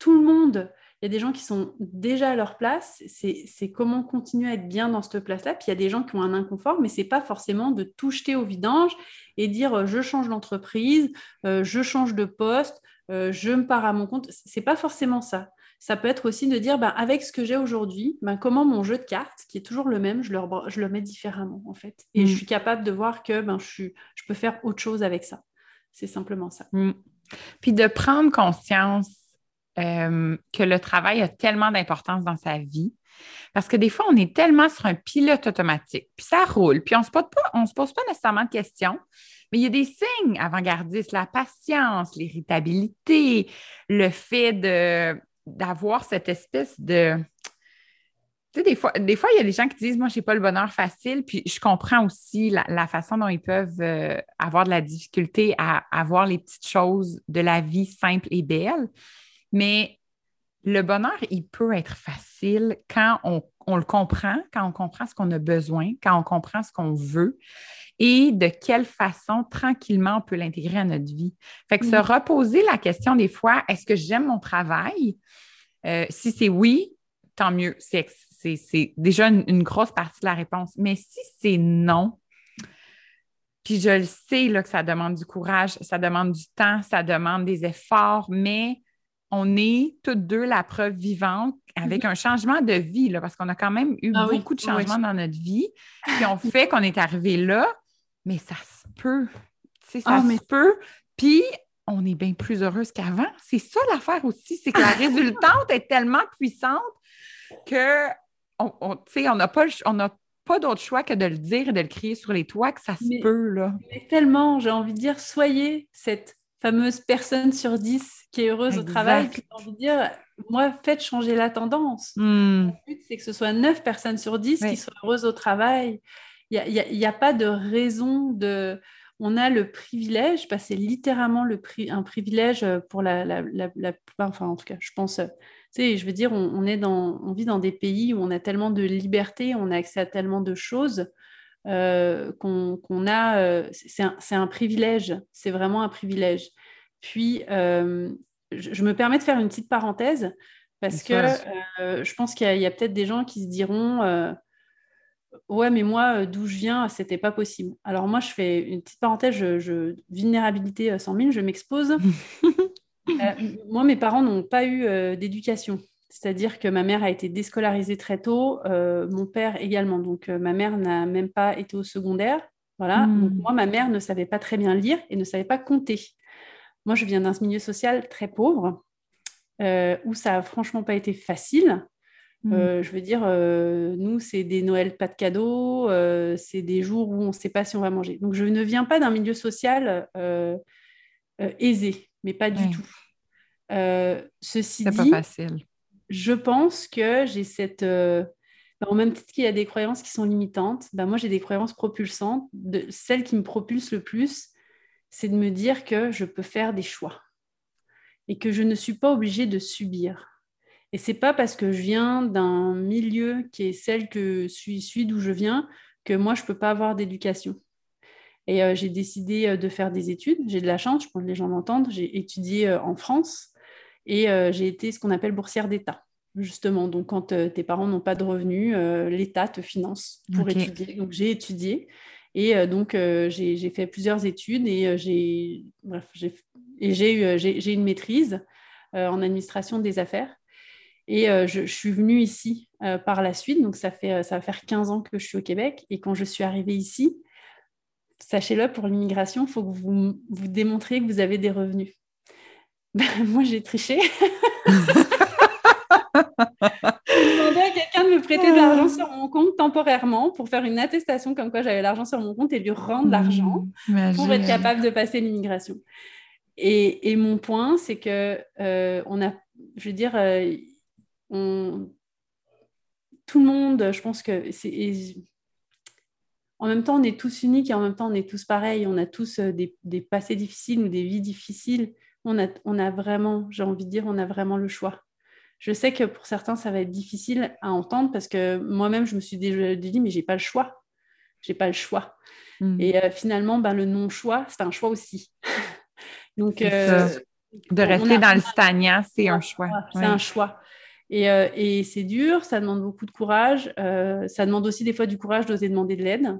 tout le monde il y a des gens qui sont déjà à leur place, c'est comment continuer à être bien dans cette place-là. Puis il y a des gens qui ont un inconfort, mais ce n'est pas forcément de tout jeter au vidange et dire euh, je change d'entreprise, euh, je change de poste, je me pars à mon compte. C'est pas forcément ça. Ça peut être aussi de dire, ben, avec ce que j'ai aujourd'hui, ben, comment mon jeu de cartes, qui est toujours le même, je le, je le mets différemment, en fait. Et je mm. suis capable de voir que ben, je, je peux faire autre chose avec ça. C'est simplement ça. Mm. Puis de prendre conscience euh, que le travail a tellement d'importance dans sa vie. Parce que des fois, on est tellement sur un pilote automatique, puis ça roule, puis on ne se, pose pas, se pose pas nécessairement de questions, mais il y a des signes avant-gardistes, la patience, l'irritabilité, le fait d'avoir cette espèce de. Tu sais, des fois, des fois, il y a des gens qui disent Moi, je n'ai pas le bonheur facile, puis je comprends aussi la, façon dont ils peuvent euh, avoir de la difficulté à, avoir les petites choses de la vie simple et belle. Mais le bonheur, il peut être facile quand on, on le comprend, quand on comprend ce qu'on a besoin, quand on comprend ce qu'on veut et de quelle façon tranquillement on peut l'intégrer à notre vie. Fait que se reposer la question des fois, est-ce que j'aime mon travail? Euh, si c'est oui, tant mieux. C'est, déjà une, grosse partie de la réponse. Mais si c'est non, puis je le sais là, que ça demande du courage, ça demande du temps, ça demande des efforts, mais on est toutes deux la preuve vivante avec mhm. un changement de vie, là, parce qu'on a quand même eu ah beaucoup de changements dans notre vie qui ont fait qu'on est arrivé là mais ça se peut. Ça ah, se peut. Puis, on est bien plus heureuse qu'avant. C'est ça l'affaire aussi, c'est que la [LAUGHS] résultante est tellement puissante que on, on n'a pas, on pas d'autre choix que de le dire et de le crier sur les toits que ça se peut. Là. Mais tellement, j'ai envie de dire, soyez cette fameuse personne sur dix qui est heureuse au travail. J'ai envie de dire, moi, faites changer la tendance. Hmm. Le but, c'est que ce soit neuf personnes sur dix qui soient heureuses au travail. Il n'y a, pas de raison de... On a le privilège, que c'est littéralement le un privilège pour la, la, la, enfin en tout cas, je pense, tu sais, je veux dire, on, est dans, on vit dans des pays où on a tellement de liberté, on a accès à tellement de choses euh, qu'on a, euh, c'est un, un, privilège, c'est vraiment un privilège. Puis, euh, je, me permets de faire une petite parenthèse parce que je pense qu'il y a, a peut-être des gens qui se diront Ouais, mais moi, d'où je viens, c'était pas possible. Alors moi, je fais une petite parenthèse, je, vulnérabilité 100 000, je m'expose. [LAUGHS] Euh, moi, mes parents n'ont pas eu euh, d'éducation. C'est-à-dire que ma mère a été déscolarisée très tôt, mon père également. Donc ma mère n'a même pas été au secondaire. Voilà. Hmm. Donc moi, ma mère ne savait pas très bien lire et ne savait pas compter. Moi, je viens d'un milieu social très pauvre, où ça a franchement pas été facile. Mm. Euh, je veux dire, euh, nous, c'est des Noëls pas de cadeaux, euh, c'est des jours où on ne sait pas si on va manger. Donc, je ne viens pas d'un milieu social aisé, mais pas du tout. ceci dit, pas facile. Je pense que j'ai cette... Bah, en même temps qu'il y a des croyances qui sont limitantes, bah, moi, j'ai des croyances propulsantes. De... Celle qui me propulse le plus, c'est de me dire que je peux faire des choix et que je ne suis pas obligée de subir. Et c'est pas parce que je viens d'un milieu qui est celle que suis, suis d'où je viens que moi, je peux pas avoir d'éducation. Et euh, j'ai décidé euh, de faire des études. J'ai de la chance, je pense que les gens m'entendent. J'ai étudié euh, en France et j'ai été ce qu'on appelle boursière d'État, justement. Donc, quand tes parents n'ont pas de revenus, l'État te finance pour étudier. Donc, j'ai étudié. Et donc, j'ai fait plusieurs études et j'ai une maîtrise en administration des affaires. Et euh, je, suis venue ici euh, par la suite, donc ça, fait, euh, ça va faire 15 ans que je suis au Québec. Et quand je suis arrivée ici, sachez-le, pour l'immigration, il faut que vous, vous démontriez que vous avez des revenus. Ben, moi, j'ai triché. [LAUGHS] [LAUGHS] j'ai demandé à quelqu'un de me prêter de l'argent sur mon compte temporairement pour faire une attestation comme quoi j'avais l'argent sur mon compte et lui rendre l'argent mmh, pour être capable de passer l'immigration. Et, et, mon point, c'est que on a, je veux dire, tout le monde, je pense que c'est. En même temps, on est tous uniques et en même temps, on est tous pareils. On a tous euh, des, passés difficiles ou des vies difficiles. On a, on a vraiment, j'ai envie de dire, on a vraiment le choix. Je sais que pour certains, ça va être difficile à entendre parce que moi-même, je me suis déjà dit, mais j'ai pas le choix. J'ai pas le choix. Hmm. Et euh, finalement, ben, le non-choix, c'est un choix aussi. [LAUGHS] Donc, euh, de rester dans le [LAUGHS] stagnant, c'est un choix. C'est un choix. Euh, et, c'est dur, ça demande beaucoup de courage. Euh, ça demande aussi des fois du courage d'oser demander de l'aide,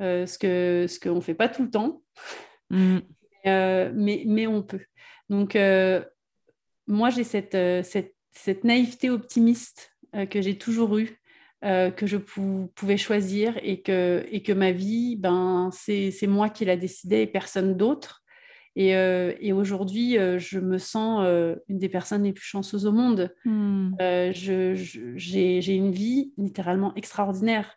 euh, ce qu'on ce ne fait pas tout le temps. Mm. mais, mais, on peut. Donc, moi, j'ai cette, cette, cette, naïveté optimiste que j'ai toujours eue. que je pouvais choisir et que, et que ma vie, ben, c'est moi qui la décidais et personne d'autre. Et, euh, et aujourd'hui, euh, je me sens euh, une des personnes les plus chanceuses au monde. Hmm. J'ai une vie littéralement extraordinaire.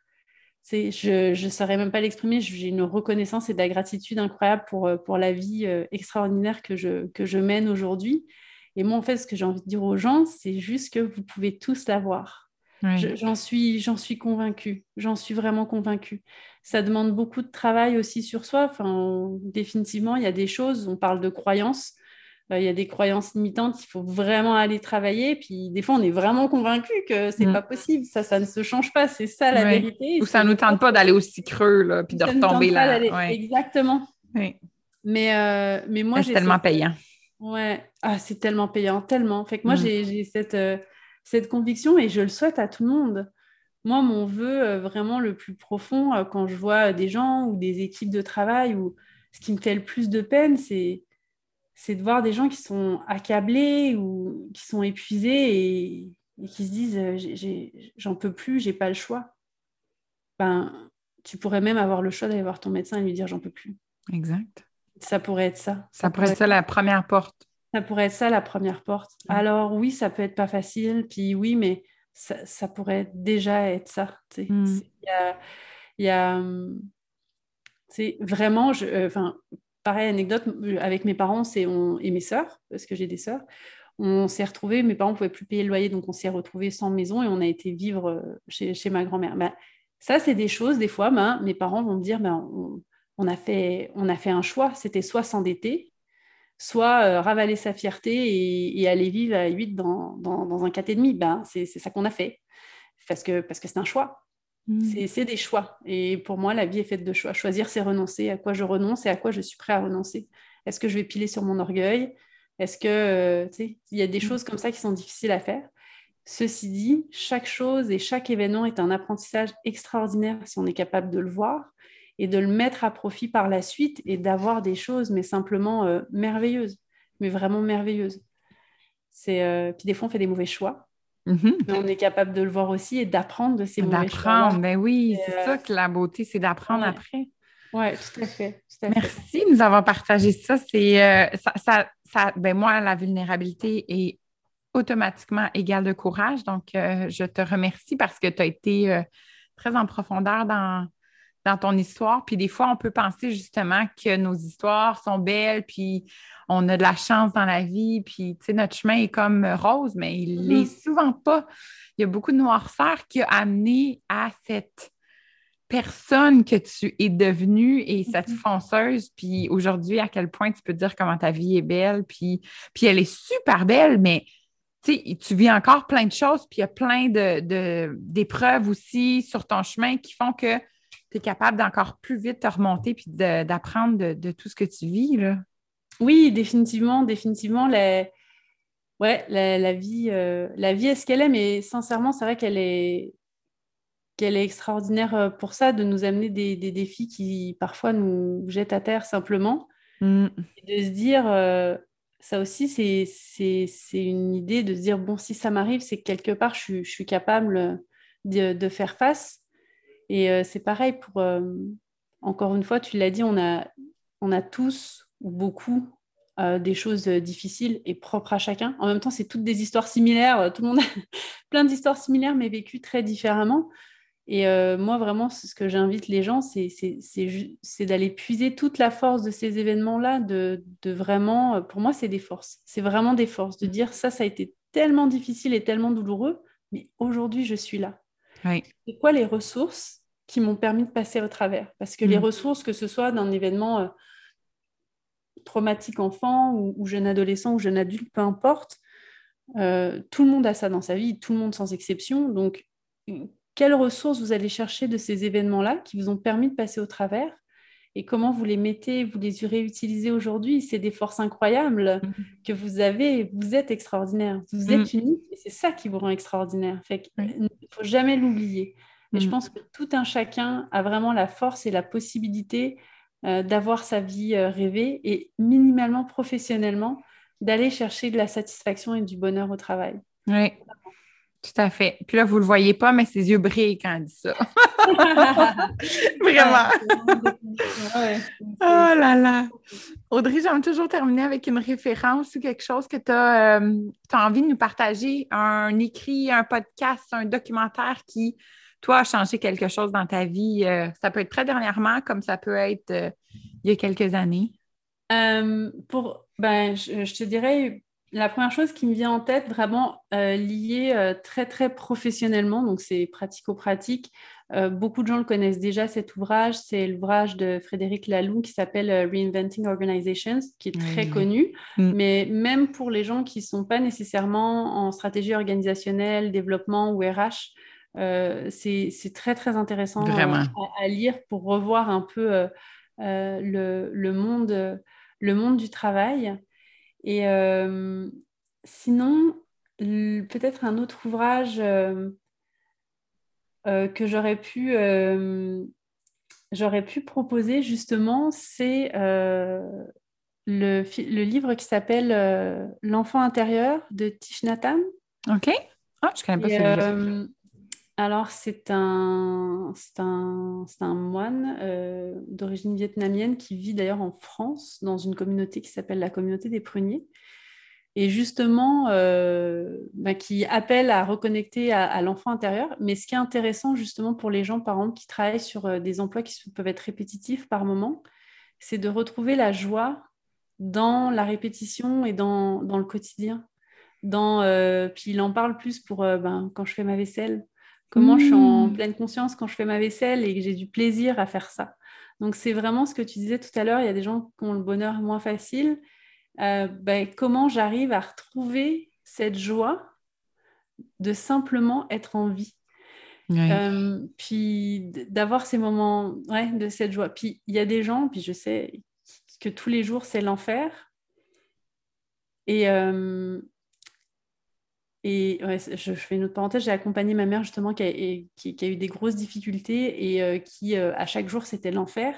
Je ne saurais même pas l'exprimer. J'ai une reconnaissance et de la gratitude incroyable pour, pour la vie extraordinaire que je, que je mène aujourd'hui. Et moi, en fait, ce que j'ai envie de dire aux gens, c'est juste que vous pouvez tous l'avoir. J'en suis, j'en suis convaincue. J'en suis vraiment convaincue. Ça demande beaucoup de travail aussi sur soi. Enfin, définitivement, il y a des choses. On parle de croyances. Euh, il y a des croyances limitantes. Il faut vraiment aller travailler. Puis des fois, on est vraiment convaincu que c'est n'est mm. pas possible. Ça, ça ne se change pas. C'est ça la vérité. Ou ça ne nous tente pas d'aller aussi creux là, puis de retomber là. Exactement. Mais, euh, mais moi, c'est tellement payant. Ouais, ah, c'est tellement payant, tellement. Fait que moi, mm. j'ai cette euh, cette conviction et je le souhaite à tout le monde. Moi, mon vœu euh, vraiment le plus profond quand je vois des gens ou des équipes de travail, ou ce qui me fait le plus de peine, c'est c'est de voir des gens qui sont accablés ou qui sont épuisés et, qui se disent euh, j'en peux plus, j'ai pas le choix. Ben, tu pourrais même avoir le choix d'aller voir ton médecin et lui dire j'en peux plus. Exact. Ça pourrait être ça. Ça, pourrait être ça la première porte. Ça pourrait être ça la première porte. Alors oui, ça peut être pas facile, puis oui, mais ça, pourrait déjà être ça. Mm. Il y a, vraiment, je, euh, pareil anecdote avec mes parents, et mes sœurs, parce que j'ai des sœurs. On s'est retrouvés, mes parents ne pouvaient plus payer le loyer, donc on s'est retrouvés sans maison et on a été vivre euh, chez, chez ma grand-mère. Ben, ça, c'est des choses, des fois, ben, mes parents vont me dire, ben, on, a fait, on a fait un choix, c'était soit s'endetter, soit euh, ravaler sa fierté et, aller vivre à 8 dans, dans, un 4,5. Ben, c'est ça qu'on a fait. Parce que c'est parce que un choix. Mmh. C'est des choix. Et pour moi, la vie est faite de choix. Choisir, c'est renoncer. À quoi je renonce et à quoi je suis prêt à renoncer? Est-ce que je vais piler sur mon orgueil? Est-ce que, euh, tu sais, il y a des mmh. choses comme ça qui sont difficiles à faire. Ceci dit, chaque chose et chaque événement est un apprentissage extraordinaire si on est capable de le voir et de le mettre à profit par la suite et d'avoir des choses, mais simplement euh, merveilleuses, mais vraiment merveilleuses. C'est, euh, Puis des fois, on fait des mauvais choix. Mm-hmm. Mais on est capable de le voir aussi et d'apprendre de ces mauvais. D'apprendre, ben oui, c'est ça que la beauté, c'est d'apprendre après. Oui, tout à fait. Merci de nous avoir partagé ça. C'est, euh, ça, ça, ben moi, la vulnérabilité est automatiquement égale de courage. Donc, je te remercie parce que tu as été très en profondeur dans, dans ton histoire. Puis des fois, on peut penser justement que nos histoires sont belles, puis on a de la chance dans la vie, puis tu sais, notre chemin est comme rose, mais il mm-hmm. l'est souvent pas. Il y a beaucoup de noirceur qui a amené à cette personne que tu es devenue et cette mm-hmm. fonceuse, puis aujourd'hui, à quel point tu peux dire comment ta vie est belle, puis, puis elle est super belle, mais tu vis encore plein de choses, puis il y a plein d'épreuves de, aussi sur ton chemin qui font que tu es capable d'encore plus vite te remonter puis d'apprendre de, tout ce que tu vis. Là? Oui, définitivement, définitivement. La, ouais, la, vie, euh, la vie est ce qu'elle est, mais sincèrement, c'est vrai qu'elle est, qu'elle est extraordinaire euh, pour ça, de nous amener des, défis qui parfois nous jettent à terre simplement. Mm. de se dire, euh, ça aussi, c'est une idée de se dire, bon, si ça m'arrive, c'est que quelque part, je, je suis capable de, de, faire face. Et euh, c'est pareil pour, euh, encore une fois, tu l'as dit, on a, tous ou beaucoup euh, des choses difficiles et propres à chacun. En même temps, c'est toutes des histoires similaires. Tout le monde a [LAUGHS] plein d'histoires similaires, mais vécues très différemment. Et moi, vraiment, ce que j'invite les gens, c'est d'aller puiser toute la force de ces événements-là, de, vraiment, pour moi, c'est des forces. C'est vraiment des forces, de dire ça, ça a été tellement difficile et tellement douloureux, mais aujourd'hui, je suis là. C'est quoi les ressources qui m'ont permis de passer au travers? Parce que les mm. ressources, que ce soit d'un événement euh, traumatique enfant ou, jeune adolescent ou jeune adulte, peu importe, euh, tout le monde a ça dans sa vie, tout le monde sans exception. Donc, quelles ressources vous allez chercher de ces événements-là qui vous ont permis de passer au travers? Et comment vous les mettez, vous les réutilisez aujourd'hui? C'est des forces incroyables mm. que vous avez. Vous êtes extraordinaire. Vous êtes mm. unique et c'est ça qui vous rend extraordinaire. Fait il ne faut jamais l'oublier. Et je mm. pense que tout un chacun a vraiment la force et la possibilité d'avoir sa vie rêvée et minimalement professionnellement, d'aller chercher de la satisfaction et du bonheur au travail. Oui. Tout à fait. Puis là, vous ne le voyez pas, mais ses yeux brillent quand elle dit ça. [LAUGHS] Vraiment. oh là là. Audrey, j'aime toujours terminer avec une référence ou quelque chose que tu as, euh, envie de nous partager, un écrit, un podcast, un documentaire qui, toi, a changé quelque chose dans ta vie. Euh, ça peut être très dernièrement, comme ça peut être euh, il y a quelques années. pour, ben, je, te dirais la première chose qui me vient en tête, vraiment euh, liée euh, très très professionnellement, donc c'est pratico-pratique. Euh, beaucoup de gens le connaissent déjà cet ouvrage. C'est l'ouvrage de Frédéric Laloux qui s'appelle Reinventing Organizations, qui est très connu. Mm. Mais même pour les gens qui ne sont pas nécessairement en stratégie organisationnelle, développement ou RH, c'est très très intéressant à, lire pour revoir un peu le, le, monde, le monde du travail. Et euh, sinon, peut-être un autre ouvrage euh, euh, que j'aurais pu, j'aurais pu proposer justement, c'est le, le, livre qui s'appelle L'enfant intérieur de Tish Nathan. Ok. Ah, je connais pas ce livre. Alors, c'est un, un, un, moine euh, d'origine vietnamienne qui vit d'ailleurs en France, dans une communauté qui s'appelle la communauté des pruniers. Et justement, euh, bah, qui appelle à reconnecter à, l'enfant intérieur. Mais ce qui est intéressant, justement, pour les gens, par exemple, qui travaillent sur euh, des emplois qui peuvent être répétitifs par moment, c'est de retrouver la joie dans la répétition et dans, dans le quotidien. Dans, puis il en parle plus pour ben, quand je fais ma vaisselle Comment je suis en mmh. pleine conscience quand je fais ma vaisselle et que j'ai du plaisir à faire ça. Donc, c'est vraiment ce que tu disais tout à l'heure. Il y a des gens qui ont le bonheur moins facile. Euh, ben, comment j'arrive à retrouver cette joie de simplement être en vie? Euh, puis d'avoir ces moments ouais, de cette joie. Puis il y a des gens, puis je sais que tous les jours c'est l'enfer. Et, euh, et je, fais une autre parenthèse, j'ai accompagné ma mère justement qui a, qui, a, eu des grosses difficultés et euh, qui, euh, à chaque jour, c'était l'enfer.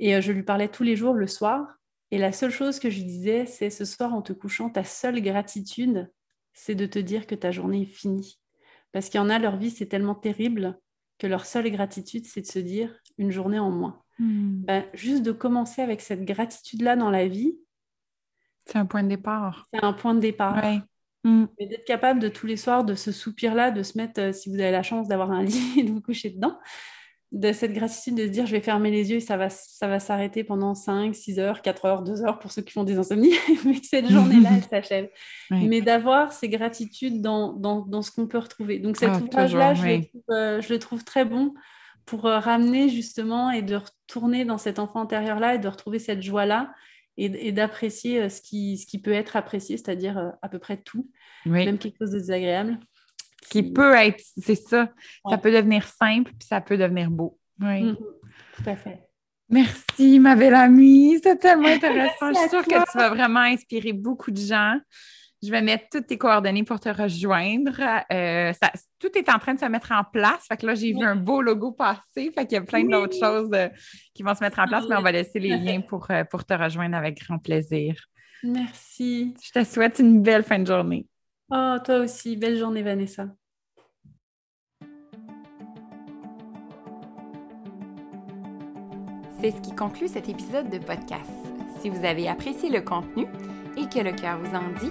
Et euh, je lui parlais tous les jours le soir. Et la seule chose que je lui disais, c'est ce soir en te couchant, ta seule gratitude, c'est de te dire que ta journée est finie. Parce qu'il y en a, leur vie, c'est tellement terrible que leur seule gratitude, c'est de se dire une journée en moins. Hmm. Ben, juste de commencer avec cette gratitude-là dans la vie. C'est un point de départ. C'est un point de départ. Ouais. Mm. Mais d'être capable de tous les soirs, de ce soupir-là, de se mettre, euh, si vous avez la chance d'avoir un [LAUGHS] lit et de vous coucher dedans, de cette gratitude de se dire je vais fermer les yeux et ça va, ça va s'arrêter pendant 5, 6 heures, 4 heures, 2 heures pour ceux qui font des insomnies, [LAUGHS] mais que cette journée-là, elle s'achève. [LAUGHS] Mais d'avoir ces gratitudes dans, dans, dans ce qu'on peut retrouver. Donc cet ah, ouvrage-là, je, euh, je, le trouve très bon pour euh, ramener justement et de retourner dans cet enfant intérieur-là et de retrouver cette joie-là et, d'apprécier euh, ce qui, ce qui peut être apprécié, c'est-à-dire euh, à peu près tout, même quelque chose de désagréable. Qui, peut être, c'est ça, ça peut devenir simple, puis ça peut devenir beau. Oui. Mm-hmm. Tout à fait. Merci, ma belle amie. C'est tellement [LAUGHS] intéressant. Je suis sûre que tu vas vraiment inspirer beaucoup de gens. Je vais mettre toutes tes coordonnées pour te rejoindre. Euh, tout est en train de se mettre en place. Fait que là, j'ai vu un beau logo passer. Fait qu'il y a plein d'autres choses euh, qui vont se mettre en place, mais on va laisser les liens pour, euh, pour te rejoindre avec grand plaisir. Merci. Je te souhaite une belle fin de journée. Oh, toi aussi. Belle journée, Vanessa. C'est ce qui conclut cet épisode de podcast. Si vous avez apprécié le contenu et que le cœur vous en dit,